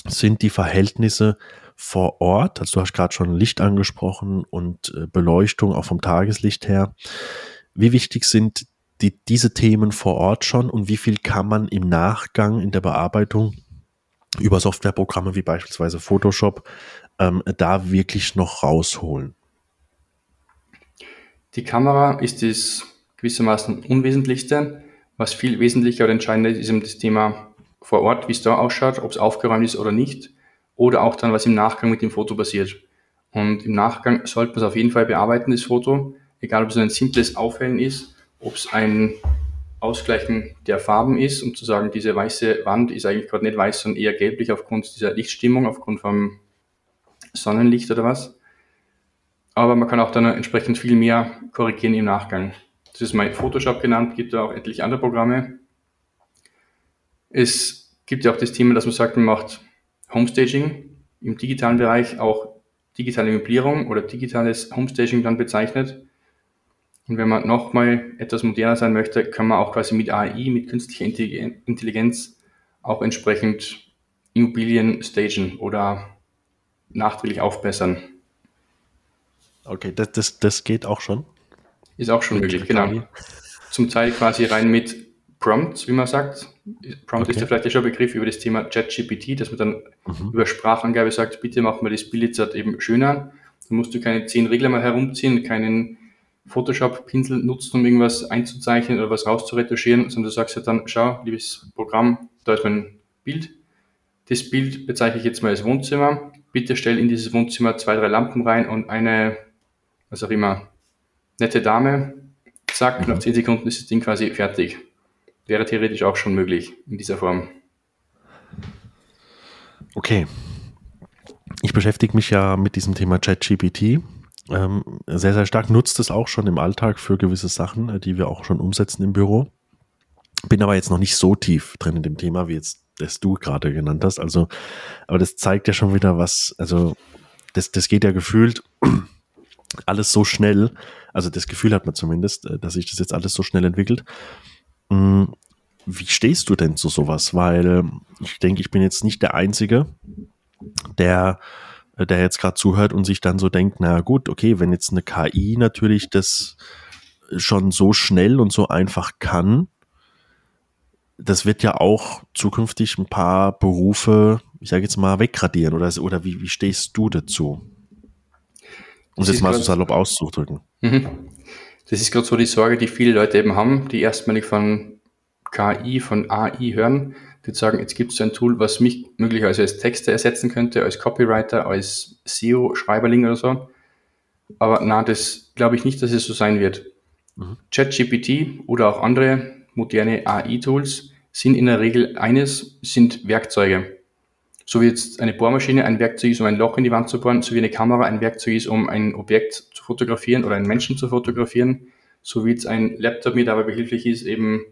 sind die Verhältnisse vor Ort, also du hast gerade schon Licht angesprochen und äh, Beleuchtung auch vom Tageslicht her. Wie wichtig sind die, diese Themen vor Ort schon und wie viel kann man im Nachgang in der Bearbeitung über Softwareprogramme wie beispielsweise Photoshop ähm, da wirklich noch rausholen? Die Kamera ist das gewissermaßen Unwesentlichste. Was viel wesentlicher oder entscheidender ist, ist eben das Thema vor Ort, wie es da ausschaut, ob es aufgeräumt ist oder nicht oder auch dann, was im Nachgang mit dem Foto passiert. Und im Nachgang sollte man es auf jeden Fall bearbeiten, das Foto, egal ob es ein simples Aufhellen ist, ob es ein Ausgleichen der Farben ist, um zu sagen, diese weiße Wand ist eigentlich gerade nicht weiß, sondern eher gelblich aufgrund dieser Lichtstimmung, aufgrund vom Sonnenlicht oder was. Aber man kann auch dann entsprechend viel mehr korrigieren im Nachgang. Das ist mal Photoshop genannt, gibt ja auch etliche andere Programme. Es gibt ja auch das Thema, dass man sagt, man macht Homestaging im digitalen Bereich auch digitale Möblierung oder digitales Homestaging dann bezeichnet. Und wenn man nochmal etwas moderner sein möchte, kann man auch quasi mit AI, mit künstlicher Intelligenz auch entsprechend Immobilien stagen oder nachträglich aufbessern. Okay, das, das, das geht auch schon. Ist auch schon möglich, genau. Zum Teil quasi rein mit Prompts, wie man sagt. Prompt okay. ist ja vielleicht schon ein Begriff über das Thema ChatGPT, dass man dann mhm. über Sprachangabe sagt, bitte mach mal das Bild jetzt halt eben schöner. Dann musst du keine zehn Regler mal herumziehen, keinen Photoshop-Pinsel nutzen, um irgendwas einzuzeichnen oder was rauszuretuschieren, sondern du sagst ja dann, schau, liebes Programm, da ist mein Bild. Das Bild bezeichne ich jetzt mal als Wohnzimmer. Bitte stell in dieses Wohnzimmer zwei, drei Lampen rein und eine, was auch immer, nette Dame. Zack, mhm. nach zehn Sekunden ist das Ding quasi fertig wäre theoretisch auch schon möglich in dieser Form. Okay. Ich beschäftige mich ja mit diesem Thema ChatGPT. Ähm, sehr, sehr stark nutzt es auch schon im Alltag für gewisse Sachen, äh, die wir auch schon umsetzen im Büro. Bin aber jetzt noch nicht so tief drin in dem Thema, wie jetzt das du gerade genannt hast. Also, aber das zeigt ja schon wieder was, also das, das geht ja gefühlt [clears throat] alles so schnell. Also das Gefühl hat man zumindest, äh, dass sich das jetzt alles so schnell entwickelt. Hm, wie stehst du denn zu sowas? Weil ich denke, ich bin jetzt nicht der Einzige, der, der jetzt gerade zuhört und sich dann so denkt, na gut, okay, wenn jetzt eine KI natürlich das schon so schnell und so einfach kann, das wird ja auch zukünftig ein paar Berufe, ich sage jetzt mal, wegradieren. Oder, oder wie, wie stehst du dazu? Um es jetzt mal so salopp auszudrücken. Mhm. Das ist gerade so die Sorge, die viele Leute eben haben, die erstmalig von KI, von AI hören, die sagen, jetzt gibt es ein Tool, was mich möglicherweise als Texte ersetzen könnte, als Copywriter, als SEO-Schreiberling oder so. Aber na, das glaube ich nicht, dass es so sein wird. Mhm. ChatGPT oder auch andere moderne AI-Tools sind in der Regel eines, sind Werkzeuge. So wie jetzt eine Bohrmaschine ein Werkzeug ist, um ein Loch in die Wand zu bohren, so wie eine Kamera ein Werkzeug ist, um ein Objekt zu fotografieren oder einen Menschen zu fotografieren, so wie jetzt ein Laptop mir dabei behilflich ist, eben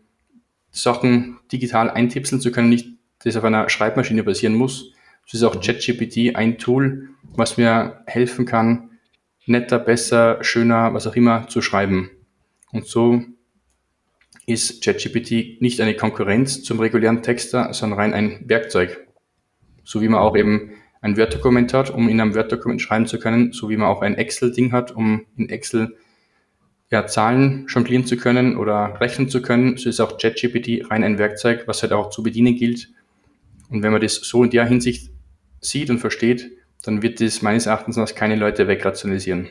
Sachen digital eintipseln zu können, nicht das auf einer Schreibmaschine basieren muss. So ist auch ChatGPT ein Tool, was mir helfen kann, netter, besser, schöner, was auch immer zu schreiben. Und so ist ChatGPT nicht eine Konkurrenz zum regulären Texter, sondern rein ein Werkzeug. So wie man auch eben ein Word-Dokument hat, um in einem Word-Dokument schreiben zu können, so wie man auch ein Excel-Ding hat, um in Excel ja, Zahlen jonglieren zu können oder rechnen zu können, so ist auch ChatGPT rein ein Werkzeug, was halt auch zu bedienen gilt. Und wenn man das so in der Hinsicht sieht und versteht, dann wird das meines Erachtens noch keine Leute wegrationalisieren.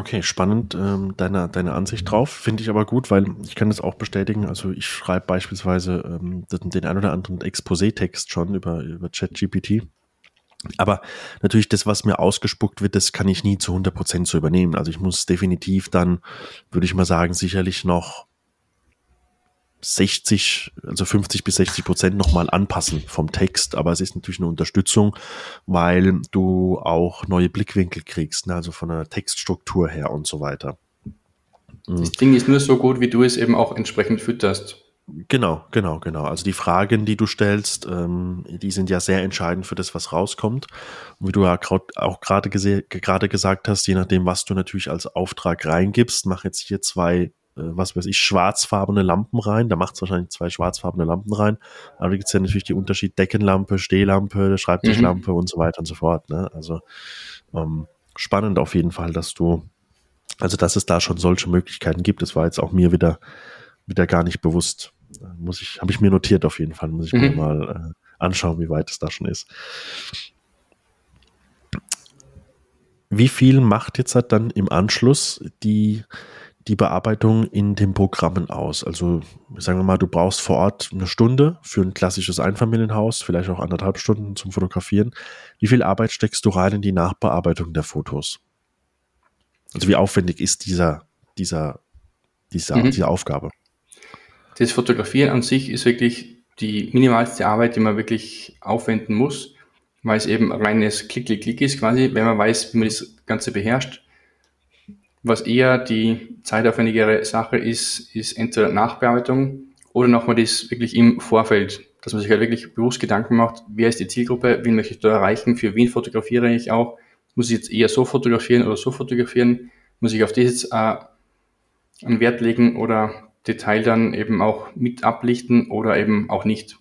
Okay, spannend, ähm, deine, deine Ansicht drauf. Finde ich aber gut, weil ich kann das auch bestätigen. Also ich schreibe beispielsweise ähm, den, ein oder anderen Exposé-Text schon über, über ChatGPT. Aber natürlich das, was mir ausgespuckt wird, das kann ich nie zu 100 Prozent so übernehmen. Also ich muss definitiv dann, würde ich mal sagen, sicherlich noch 60, also 50 bis 60 Prozent nochmal anpassen vom Text. Aber es ist natürlich eine Unterstützung, weil du auch neue Blickwinkel kriegst, ne? also von der Textstruktur her und so weiter. Das Ding ist nur so gut, wie du es eben auch entsprechend fütterst. Genau, genau, genau. Also die Fragen, die du stellst, ähm, die sind ja sehr entscheidend für das, was rauskommt. Und wie du ja auch gerade gerade gesagt hast, je nachdem, was du natürlich als Auftrag reingibst, mach jetzt hier zwei, was weiß ich, schwarzfarbene Lampen rein. Da macht es wahrscheinlich zwei schwarzfarbene Lampen rein. Aber da gibt es ja natürlich die Unterschied Deckenlampe, Stehlampe, Schreibtischlampe mhm. und so weiter und so fort. Ne? Also ähm, spannend auf jeden Fall, dass du, also dass es da schon solche Möglichkeiten gibt. Das war jetzt auch mir wieder wieder gar nicht bewusst. Muss ich, habe ich mir notiert auf jeden Fall, muss ich mhm. mir mal äh, anschauen, wie weit es da schon ist. Wie viel macht jetzt halt dann im Anschluss die, die Bearbeitung in den Programmen aus? Also sagen wir mal, du brauchst vor Ort eine Stunde für ein klassisches Einfamilienhaus, vielleicht auch anderthalb Stunden zum Fotografieren. Wie viel Arbeit steckst du rein in die Nachbearbeitung der Fotos? Also wie aufwendig ist dieser, dieser, dieser, mhm. diese Aufgabe? das Fotografieren an sich ist wirklich die minimalste Arbeit, die man wirklich aufwenden muss, weil es eben reines Klick, Klick, Klick ist quasi, wenn man weiß, wie man das Ganze beherrscht. Was eher die zeitaufwendigere Sache ist, ist entweder Nachbearbeitung oder nochmal das wirklich im Vorfeld, dass man sich halt wirklich bewusst Gedanken macht, wer ist die Zielgruppe, wen möchte ich da erreichen, für wen fotografiere ich auch, muss ich jetzt eher so fotografieren oder so fotografieren, muss ich auf das jetzt äh, einen Wert legen oder Detail dann eben auch mit ablichten oder eben auch nicht.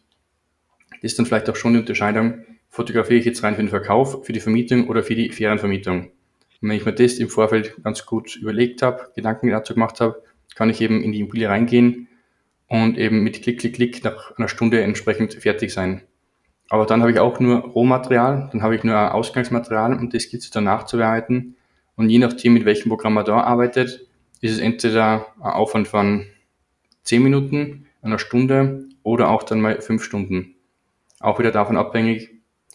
Das ist dann vielleicht auch schon die Unterscheidung, fotografiere ich jetzt rein für den Verkauf, für die Vermietung oder für die Ferienvermietung. Und wenn ich mir das im Vorfeld ganz gut überlegt habe, Gedanken dazu gemacht habe, kann ich eben in die Immobilie reingehen und eben mit Klick, Klick, Klick nach einer Stunde entsprechend fertig sein. Aber dann habe ich auch nur Rohmaterial, dann habe ich nur Ausgangsmaterial und das gilt es danach zu bearbeiten. Und je nachdem, mit welchem Programm man da arbeitet, ist es entweder ein Aufwand von 10 Minuten, einer Stunde oder auch dann mal 5 Stunden. Auch wieder davon abhängig,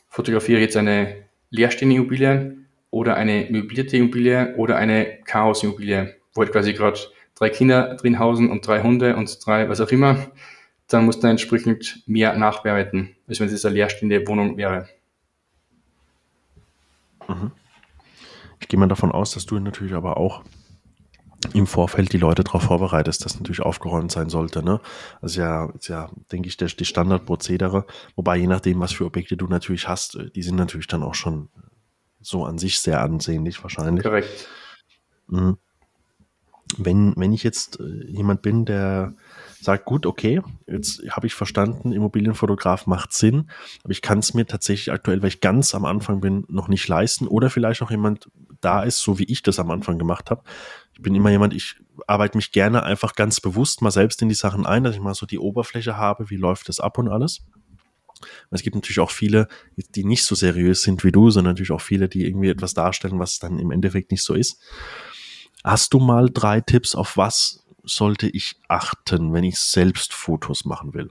fotografiere ich jetzt eine leerstehende Immobilie oder eine möblierte Immobilie oder eine Chaos-Immobilie, wo halt quasi gerade drei Kinder drin hausen und drei Hunde und drei was auch immer, dann muss dann entsprechend mehr nachbearbeiten, als wenn es eine leerstehende Wohnung wäre. Mhm. Ich gehe mal davon aus, dass du natürlich aber auch im Vorfeld die Leute darauf vorbereitest, dass natürlich aufgeräumt sein sollte. Ne? Also ja, ist ja, denke ich, der, die Standardprozedere. Wobei je nachdem, was für Objekte du natürlich hast, äh, die sind natürlich dann auch schon so an sich sehr ansehnlich wahrscheinlich. Korrekt. Mhm. Wenn, wenn ich jetzt äh, jemand bin, der sagt, gut, okay, jetzt habe ich verstanden, Immobilienfotograf macht Sinn, aber ich kann es mir tatsächlich aktuell, weil ich ganz am Anfang bin, noch nicht leisten oder vielleicht auch jemand da ist, so wie ich das am Anfang gemacht habe. Ich bin immer jemand, ich arbeite mich gerne einfach ganz bewusst mal selbst in die Sachen ein, dass ich mal so die Oberfläche habe, wie läuft das ab und alles. Es gibt natürlich auch viele, die nicht so seriös sind wie du, sondern natürlich auch viele, die irgendwie etwas darstellen, was dann im Endeffekt nicht so ist. Hast du mal drei Tipps, auf was sollte ich achten, wenn ich selbst Fotos machen will?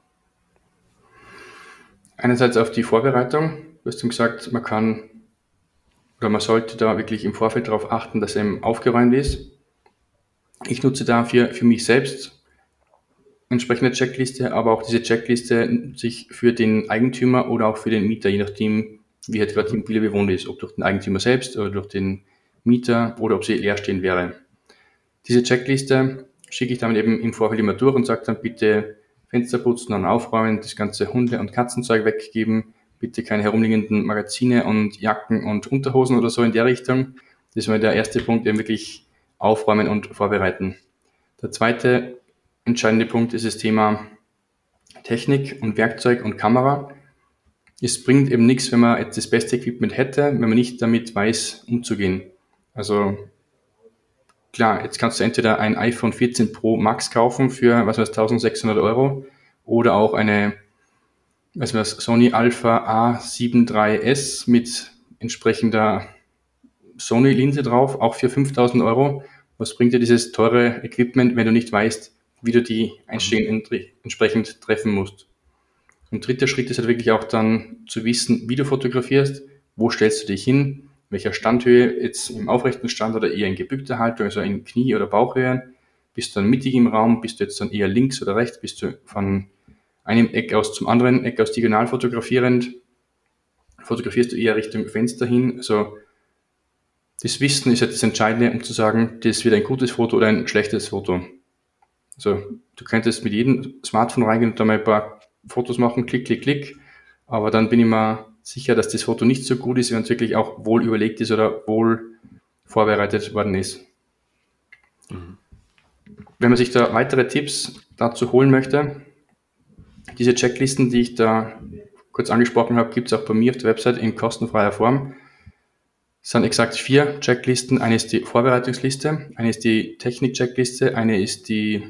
Einerseits auf die Vorbereitung. Du hast gesagt, man kann oder man sollte da wirklich im Vorfeld darauf achten, dass er aufgeräumt ist. Ich nutze dafür für mich selbst entsprechende Checkliste, aber auch diese Checkliste sich für den Eigentümer oder auch für den Mieter, je nachdem, wie halt gerade die Immobilie bewohnt ist, ob durch den Eigentümer selbst oder durch den Mieter oder ob sie leerstehend wäre. Diese Checkliste schicke ich dann eben im Vorfeld immer durch und sage dann bitte Fenster putzen und aufräumen, das ganze Hunde- und Katzenzeug weggeben, bitte keine herumliegenden Magazine und Jacken und Unterhosen oder so in der Richtung. Das mal der erste Punkt, eben wirklich aufräumen und vorbereiten. Der zweite entscheidende Punkt ist das Thema Technik und Werkzeug und Kamera. Es bringt eben nichts, wenn man das beste Equipment hätte, wenn man nicht damit weiß, umzugehen. Also klar, jetzt kannst du entweder ein iPhone 14 Pro Max kaufen für, was weiß 1600 Euro oder auch eine, was weiß Sony Alpha A7 III mit entsprechender Sony-Linse drauf, auch für 5000 Euro. Was bringt dir dieses teure Equipment, wenn du nicht weißt, wie du die Einstellungen entsprechend treffen musst? Und dritter Schritt ist halt wirklich auch dann zu wissen, wie du fotografierst, wo stellst du dich hin, welcher Standhöhe, jetzt im aufrechten Stand oder eher in gebückter Haltung, also in Knie- oder Bauchhöhe. Bist du dann mittig im Raum, bist du jetzt dann eher links oder rechts, bist du von einem Eck aus zum anderen Eck aus diagonal fotografierend, fotografierst du eher Richtung Fenster hin. Also das Wissen ist ja das Entscheidende, um zu sagen, das wird ein gutes Foto oder ein schlechtes Foto. Also du könntest mit jedem Smartphone reingehen und da mal ein paar Fotos machen, klick, klick, klick, aber dann bin ich mir sicher, dass das Foto nicht so gut ist, wenn es wirklich auch wohl überlegt ist oder wohl vorbereitet worden ist. Mhm. Wenn man sich da weitere Tipps dazu holen möchte, diese Checklisten, die ich da kurz angesprochen habe, gibt es auch bei mir auf der Website in kostenfreier Form. Es sind exakt vier Checklisten. Eine ist die Vorbereitungsliste, eine ist die Technik-Checkliste, eine ist die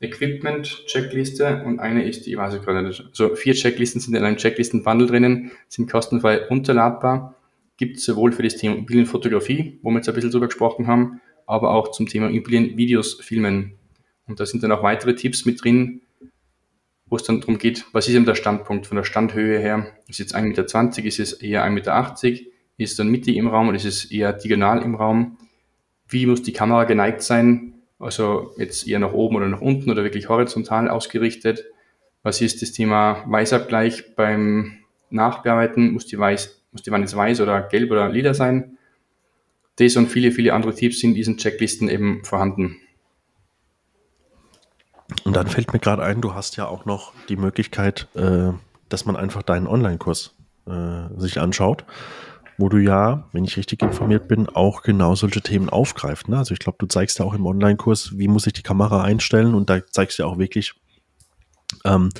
Equipment-Checkliste und eine ist die, ich weiß ich gerade nicht, also vier Checklisten sind in einem Checklisten-Bundle drinnen, sind kostenfrei runterladbar, gibt es sowohl für das Thema Immobilienfotografie, wo wir jetzt ein bisschen drüber gesprochen haben, aber auch zum Thema Immobilienvideos filmen. Und da sind dann auch weitere Tipps mit drin, wo es dann darum geht, was ist eben der Standpunkt von der Standhöhe her? Ist jetzt 1,20 Meter, ist es eher 1,80 Meter, ist es dann mittig im Raum oder ist es eher diagonal im Raum? Wie muss die Kamera geneigt sein? Also jetzt eher nach oben oder nach unten oder wirklich horizontal ausgerichtet. Was ist das Thema Weißabgleich beim Nachbearbeiten? Muss die, Weiß, muss die Wand jetzt weiß oder gelb oder lila sein? Das und viele, viele andere Tipps sind in diesen Checklisten eben vorhanden. Und dann fällt mir gerade ein, du hast ja auch noch die Möglichkeit, äh, dass man einfach deinen Online-Kurs äh, sich anschaut wo du ja, wenn ich richtig informiert bin, auch genau solche Themen aufgreifst. Ne? Also ich glaube, du zeigst ja auch im Online-Kurs, wie muss ich die Kamera einstellen und da zeigst du ja auch wirklich, ähm,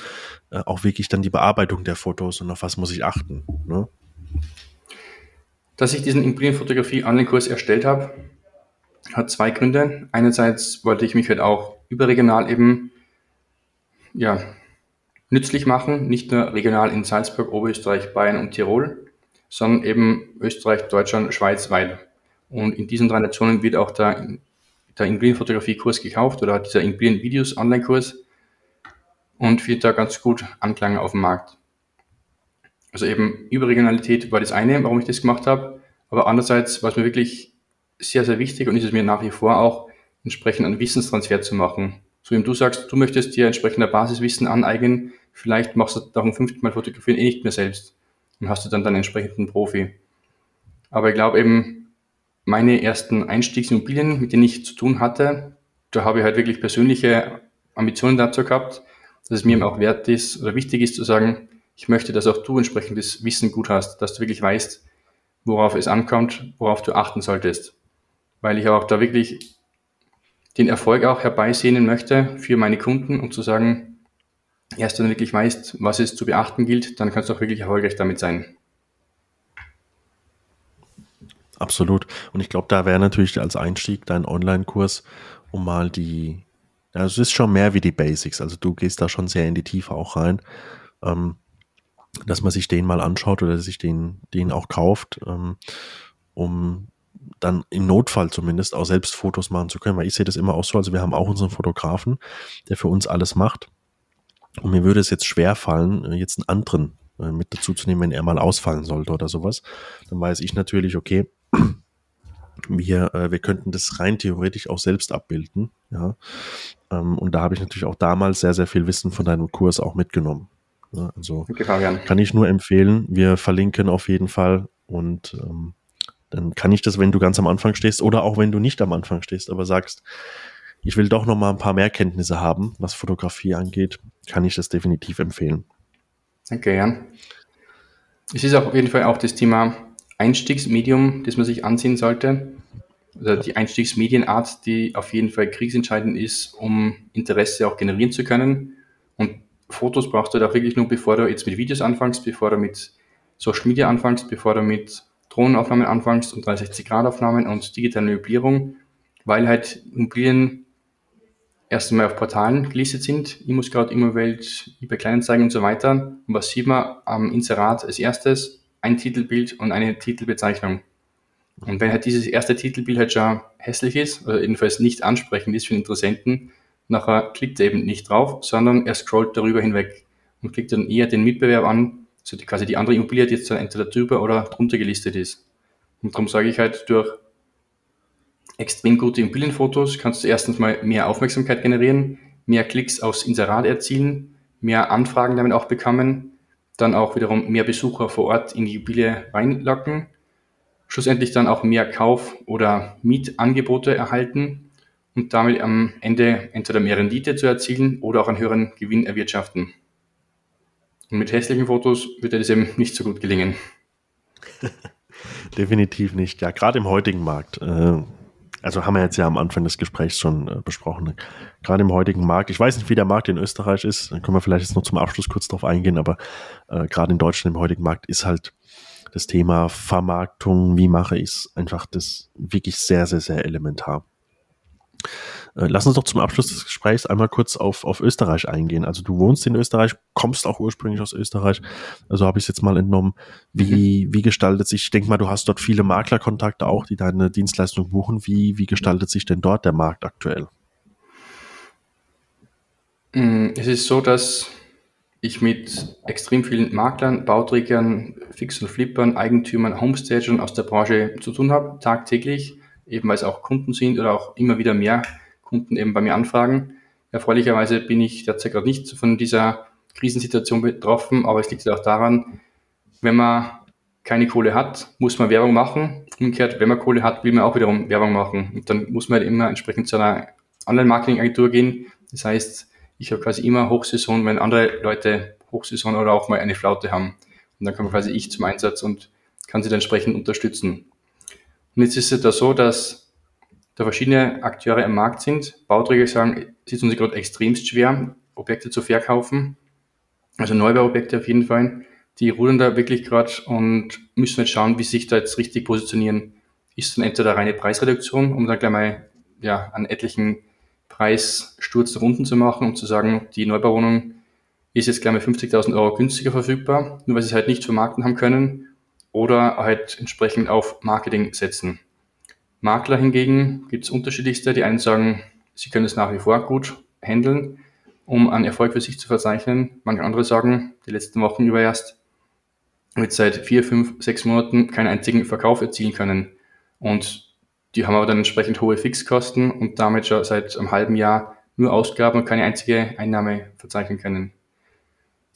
äh, auch wirklich dann die Bearbeitung der Fotos und auf was muss ich achten. Ne? Dass ich diesen Imprint-Fotografie Online-Kurs erstellt habe, hat zwei Gründe. Einerseits wollte ich mich halt auch überregional eben ja, nützlich machen, nicht nur regional in Salzburg, Oberösterreich, Bayern und Tirol, sondern eben Österreich, Deutschland, Schweiz weit. Und in diesen drei Nationen wird auch der, der Immobilienfotografie-Kurs gekauft oder dieser Immobilien-Videos-Online-Kurs und wird da ganz gut Anklang auf dem Markt. Also eben Überregionalität war das eine, warum ich das gemacht habe, aber andererseits war es mir wirklich sehr, sehr wichtig und ist es mir nach wie vor auch, entsprechend einen Wissenstransfer zu machen. So wie du sagst, du möchtest dir entsprechender Basiswissen aneignen, vielleicht machst du darum fünften Mal fotografieren eh nicht mehr selbst und hast du dann deinen entsprechenden Profi. Aber ich glaube eben, meine ersten Einstiegsimmobilien, mit denen ich zu tun hatte, da habe ich halt wirklich persönliche Ambitionen dazu gehabt, dass es mir auch wert ist oder wichtig ist zu sagen, ich möchte, dass auch du entsprechendes Wissen gut hast, dass du wirklich weißt, worauf es ankommt, worauf du achten solltest. Weil ich auch da wirklich den Erfolg auch herbeisehnen möchte für meine Kunden und zu sagen, erst du wirklich weißt, was es zu beachten gilt, dann kannst du auch wirklich erfolgreich damit sein. Absolut. Und ich glaube, da wäre natürlich als Einstieg dein Online-Kurs, um mal die, ja, es ist schon mehr wie die Basics. Also du gehst da schon sehr in die Tiefe auch rein, ähm, dass man sich den mal anschaut oder sich den, den auch kauft, ähm, um dann im Notfall zumindest auch selbst Fotos machen zu können, weil ich sehe das immer auch so. Also wir haben auch unseren Fotografen, der für uns alles macht. Und mir würde es jetzt schwer fallen, äh, jetzt einen anderen äh, mit dazu zu nehmen, wenn er mal ausfallen sollte oder sowas. Dann weiß ich natürlich, okay, [clears throat] wir, äh, wir könnten das rein theoretisch auch selbst abbilden. Ja. Ähm, und da habe ich natürlich auch damals sehr, sehr viel Wissen von deinem Kurs auch mitgenommen. Ja, also okay, kann ich nur empfehlen. Wir verlinken auf jeden Fall und ähm, dann kann ich das, wenn du ganz am Anfang stehst oder auch wenn du nicht am Anfang stehst, aber sagst, ich will doch noch mal ein paar mehr Kenntnisse haben, was Fotografie angeht, kann ich das definitiv empfehlen. Danke, Jan. Es ist auf jeden Fall auch das Thema Einstiegsmedium, das man sich ansehen sollte. Also die Einstiegsmedienart, die auf jeden Fall kriegsentscheidend ist, um Interesse auch generieren zu können. Und Fotos brauchst du halt auch wirklich nur, bevor du jetzt mit Videos anfängst, bevor du mit Social Media anfängst, bevor du mit Drohnenaufnahmen anfängst und 360-Grad-Aufnahmen und digitale Möblierung, weil halt Immobilien erst einmal auf Portalen gelistet sind, ImmoScout, Immowelt, eBay Kleinanzeigen und so weiter. Und was sieht man am Inserat als erstes? Ein Titelbild und eine Titelbezeichnung. Und wenn halt dieses erste Titelbild halt schon hässlich ist, oder jedenfalls nicht ansprechend ist für den Interessenten, nachher klickt er eben nicht drauf, sondern er scrollt darüber hinweg und klickt dann eher den Mitbewerb an, so die, quasi die andere Immobilie, die jetzt dann entweder drüber oder drunter gelistet ist. Und darum sage ich halt, durch extrem gute Immobilienfotos kannst du erstens mal mehr Aufmerksamkeit generieren, mehr Klicks aufs Inserat erzielen, mehr Anfragen damit auch bekommen, dann auch wiederum mehr Besucher vor Ort in die Immobilie reinlocken, schlussendlich dann auch mehr Kauf- oder Mietangebote erhalten und damit am Ende entweder mehr Rendite zu erzielen oder auch einen höheren Gewinn erwirtschaften. Und mit hässlichen Fotos wird das eben nicht so gut gelingen. [laughs] Definitiv nicht. Ja, gerade im heutigen Markt. Äh, also haben wir jetzt ja am Anfang des Gesprächs schon äh, besprochen. Gerade im heutigen Markt. Ich weiß nicht, wie der Markt in Österreich ist. Dann können wir vielleicht jetzt noch zum Abschluss kurz drauf eingehen. Aber äh, gerade in Deutschland im heutigen Markt ist halt das Thema Vermarktung, wie mache ich es, einfach das wirklich sehr, sehr, sehr elementar. Äh, lass uns doch zum Abschluss des Gesprächs einmal kurz auf, auf Österreich eingehen. Also du wohnst in Österreich, kommst auch ursprünglich aus Österreich. Also habe ich es jetzt mal entnommen. Wie, mhm. wie gestaltet sich, ich denke mal, du hast dort viele Maklerkontakte auch, die deine Dienstleistung buchen. Wie, wie gestaltet sich denn dort der Markt aktuell? Mm, es ist so, dass ich mit extrem vielen Maklern, Bauträgern, Fix- und Flippern, Eigentümern, Homestagern aus der Branche zu tun habe, tagtäglich, eben weil es auch Kunden sind oder auch immer wieder mehr Kunden eben bei mir anfragen. Erfreulicherweise bin ich derzeit gerade nicht von dieser Krisensituation betroffen, aber es liegt auch daran, wenn man keine Kohle hat, muss man Werbung machen. Umgekehrt, wenn man Kohle hat, will man auch wiederum Werbung machen. Und dann muss man halt immer entsprechend zu einer Online-Marketing-Agentur gehen. Das heißt, ich habe quasi immer Hochsaison, wenn andere Leute Hochsaison oder auch mal eine Flaute haben. Und dann komme quasi ich zum Einsatz und kann sie dann entsprechend unterstützen. Und jetzt ist es da so, dass da verschiedene Akteure im Markt sind. Bauträger sagen, es ist uns gerade extremst schwer, Objekte zu verkaufen. Also Neubauobjekte auf jeden Fall. Die rudern da wirklich gerade und müssen jetzt schauen, wie sich da jetzt richtig positionieren. Ist dann entweder reine Preisreduktion, um dann gleich mal ja, an etlichen Preissturz Runden zu machen, um zu sagen, die Neubauwohnung ist jetzt gleich mal 50.000 Euro günstiger verfügbar, nur weil sie es halt nicht vermarkten haben können oder halt entsprechend auf Marketing setzen. Makler hingegen gibt es unterschiedlichste. Die einen sagen, sie können es nach wie vor gut handeln, um einen Erfolg für sich zu verzeichnen. Manche andere sagen, die letzten Wochen über erst, wird seit vier, fünf, sechs Monaten keinen einzigen Verkauf erzielen können. Und die haben aber dann entsprechend hohe Fixkosten und damit schon seit einem halben Jahr nur Ausgaben und keine einzige Einnahme verzeichnen können.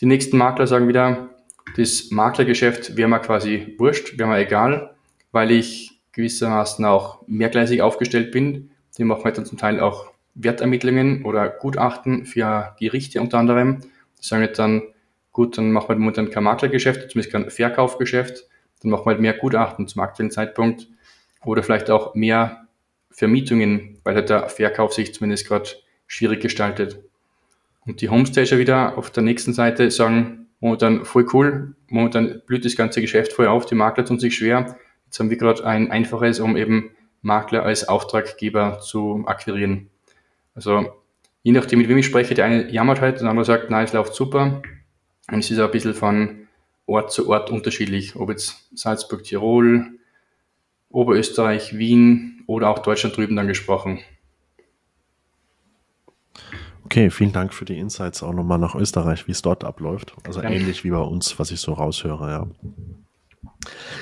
Die nächsten Makler sagen wieder, das Maklergeschäft wäre mir quasi wurscht, wäre mir egal, weil ich gewissermaßen auch mehrgleisig aufgestellt bin. Die machen halt dann zum Teil auch Wertermittlungen oder Gutachten für Gerichte unter anderem. Die sagen halt dann, gut, dann machen wir momentan kein Maklergeschäft, zumindest kein Verkaufgeschäft. Dann machen wir halt mehr Gutachten zum aktuellen Zeitpunkt oder vielleicht auch mehr Vermietungen, weil halt der Verkauf sich zumindest gerade schwierig gestaltet. Und die Homestager wieder auf der nächsten Seite sagen, momentan voll cool, momentan blüht das ganze Geschäft voll auf, die Makler tun sich schwer, Jetzt haben wir gerade ein einfaches, um eben Makler als Auftraggeber zu akquirieren. Also je nachdem, mit wem ich spreche, der eine jammert halt, der andere sagt, nein, es läuft super. Und es ist auch ein bisschen von Ort zu Ort unterschiedlich, ob jetzt Salzburg, Tirol, Oberösterreich, Wien oder auch Deutschland drüben dann gesprochen. Okay, vielen Dank für die Insights auch nochmal nach Österreich, wie es dort abläuft. Also Danke. ähnlich wie bei uns, was ich so raushöre, ja.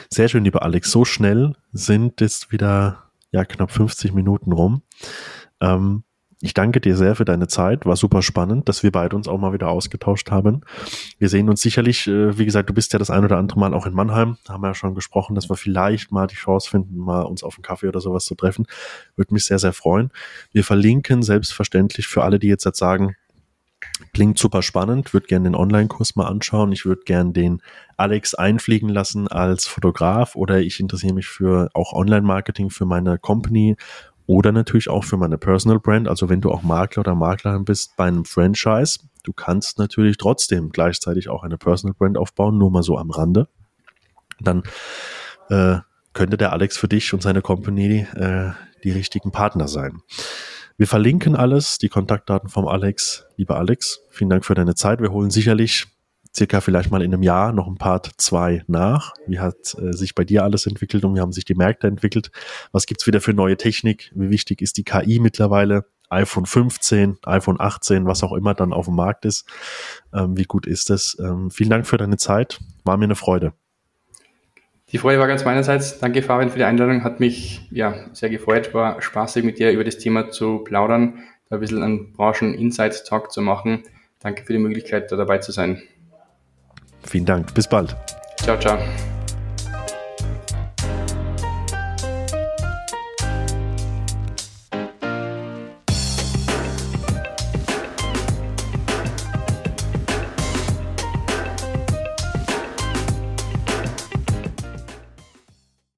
Sehr schön, lieber Alex. So schnell sind jetzt wieder ja knapp 50 Minuten rum. Ähm, ich danke dir sehr für deine Zeit. War super spannend, dass wir beide uns auch mal wieder ausgetauscht haben. Wir sehen uns sicherlich, äh, wie gesagt, du bist ja das ein oder andere Mal auch in Mannheim. Haben wir ja schon gesprochen, dass wir vielleicht mal die Chance finden, mal uns auf einen Kaffee oder sowas zu treffen. Würde mich sehr, sehr freuen. Wir verlinken selbstverständlich für alle, die jetzt, jetzt sagen, Klingt super spannend, würde gerne den Online-Kurs mal anschauen. Ich würde gerne den Alex einfliegen lassen als Fotograf oder ich interessiere mich für auch Online-Marketing für meine Company oder natürlich auch für meine Personal Brand. Also wenn du auch Makler oder Maklerin bist bei einem Franchise, du kannst natürlich trotzdem gleichzeitig auch eine Personal Brand aufbauen, nur mal so am Rande. Dann äh, könnte der Alex für dich und seine Company äh, die richtigen Partner sein. Wir verlinken alles, die Kontaktdaten vom Alex. Lieber Alex, vielen Dank für deine Zeit. Wir holen sicherlich circa vielleicht mal in einem Jahr noch ein Part 2 nach. Wie hat äh, sich bei dir alles entwickelt und wie haben sich die Märkte entwickelt? Was gibt's wieder für neue Technik? Wie wichtig ist die KI mittlerweile? iPhone 15, iPhone 18, was auch immer dann auf dem Markt ist. Ähm, wie gut ist es? Ähm, vielen Dank für deine Zeit. War mir eine Freude. Die Freude war ganz meinerseits. Danke, Fabian, für die Einladung. Hat mich ja sehr gefreut. War spaßig, mit dir über das Thema zu plaudern, da ein bisschen einen Branchen-Insight-Talk zu machen. Danke für die Möglichkeit, da dabei zu sein. Vielen Dank. Bis bald. Ciao, ciao.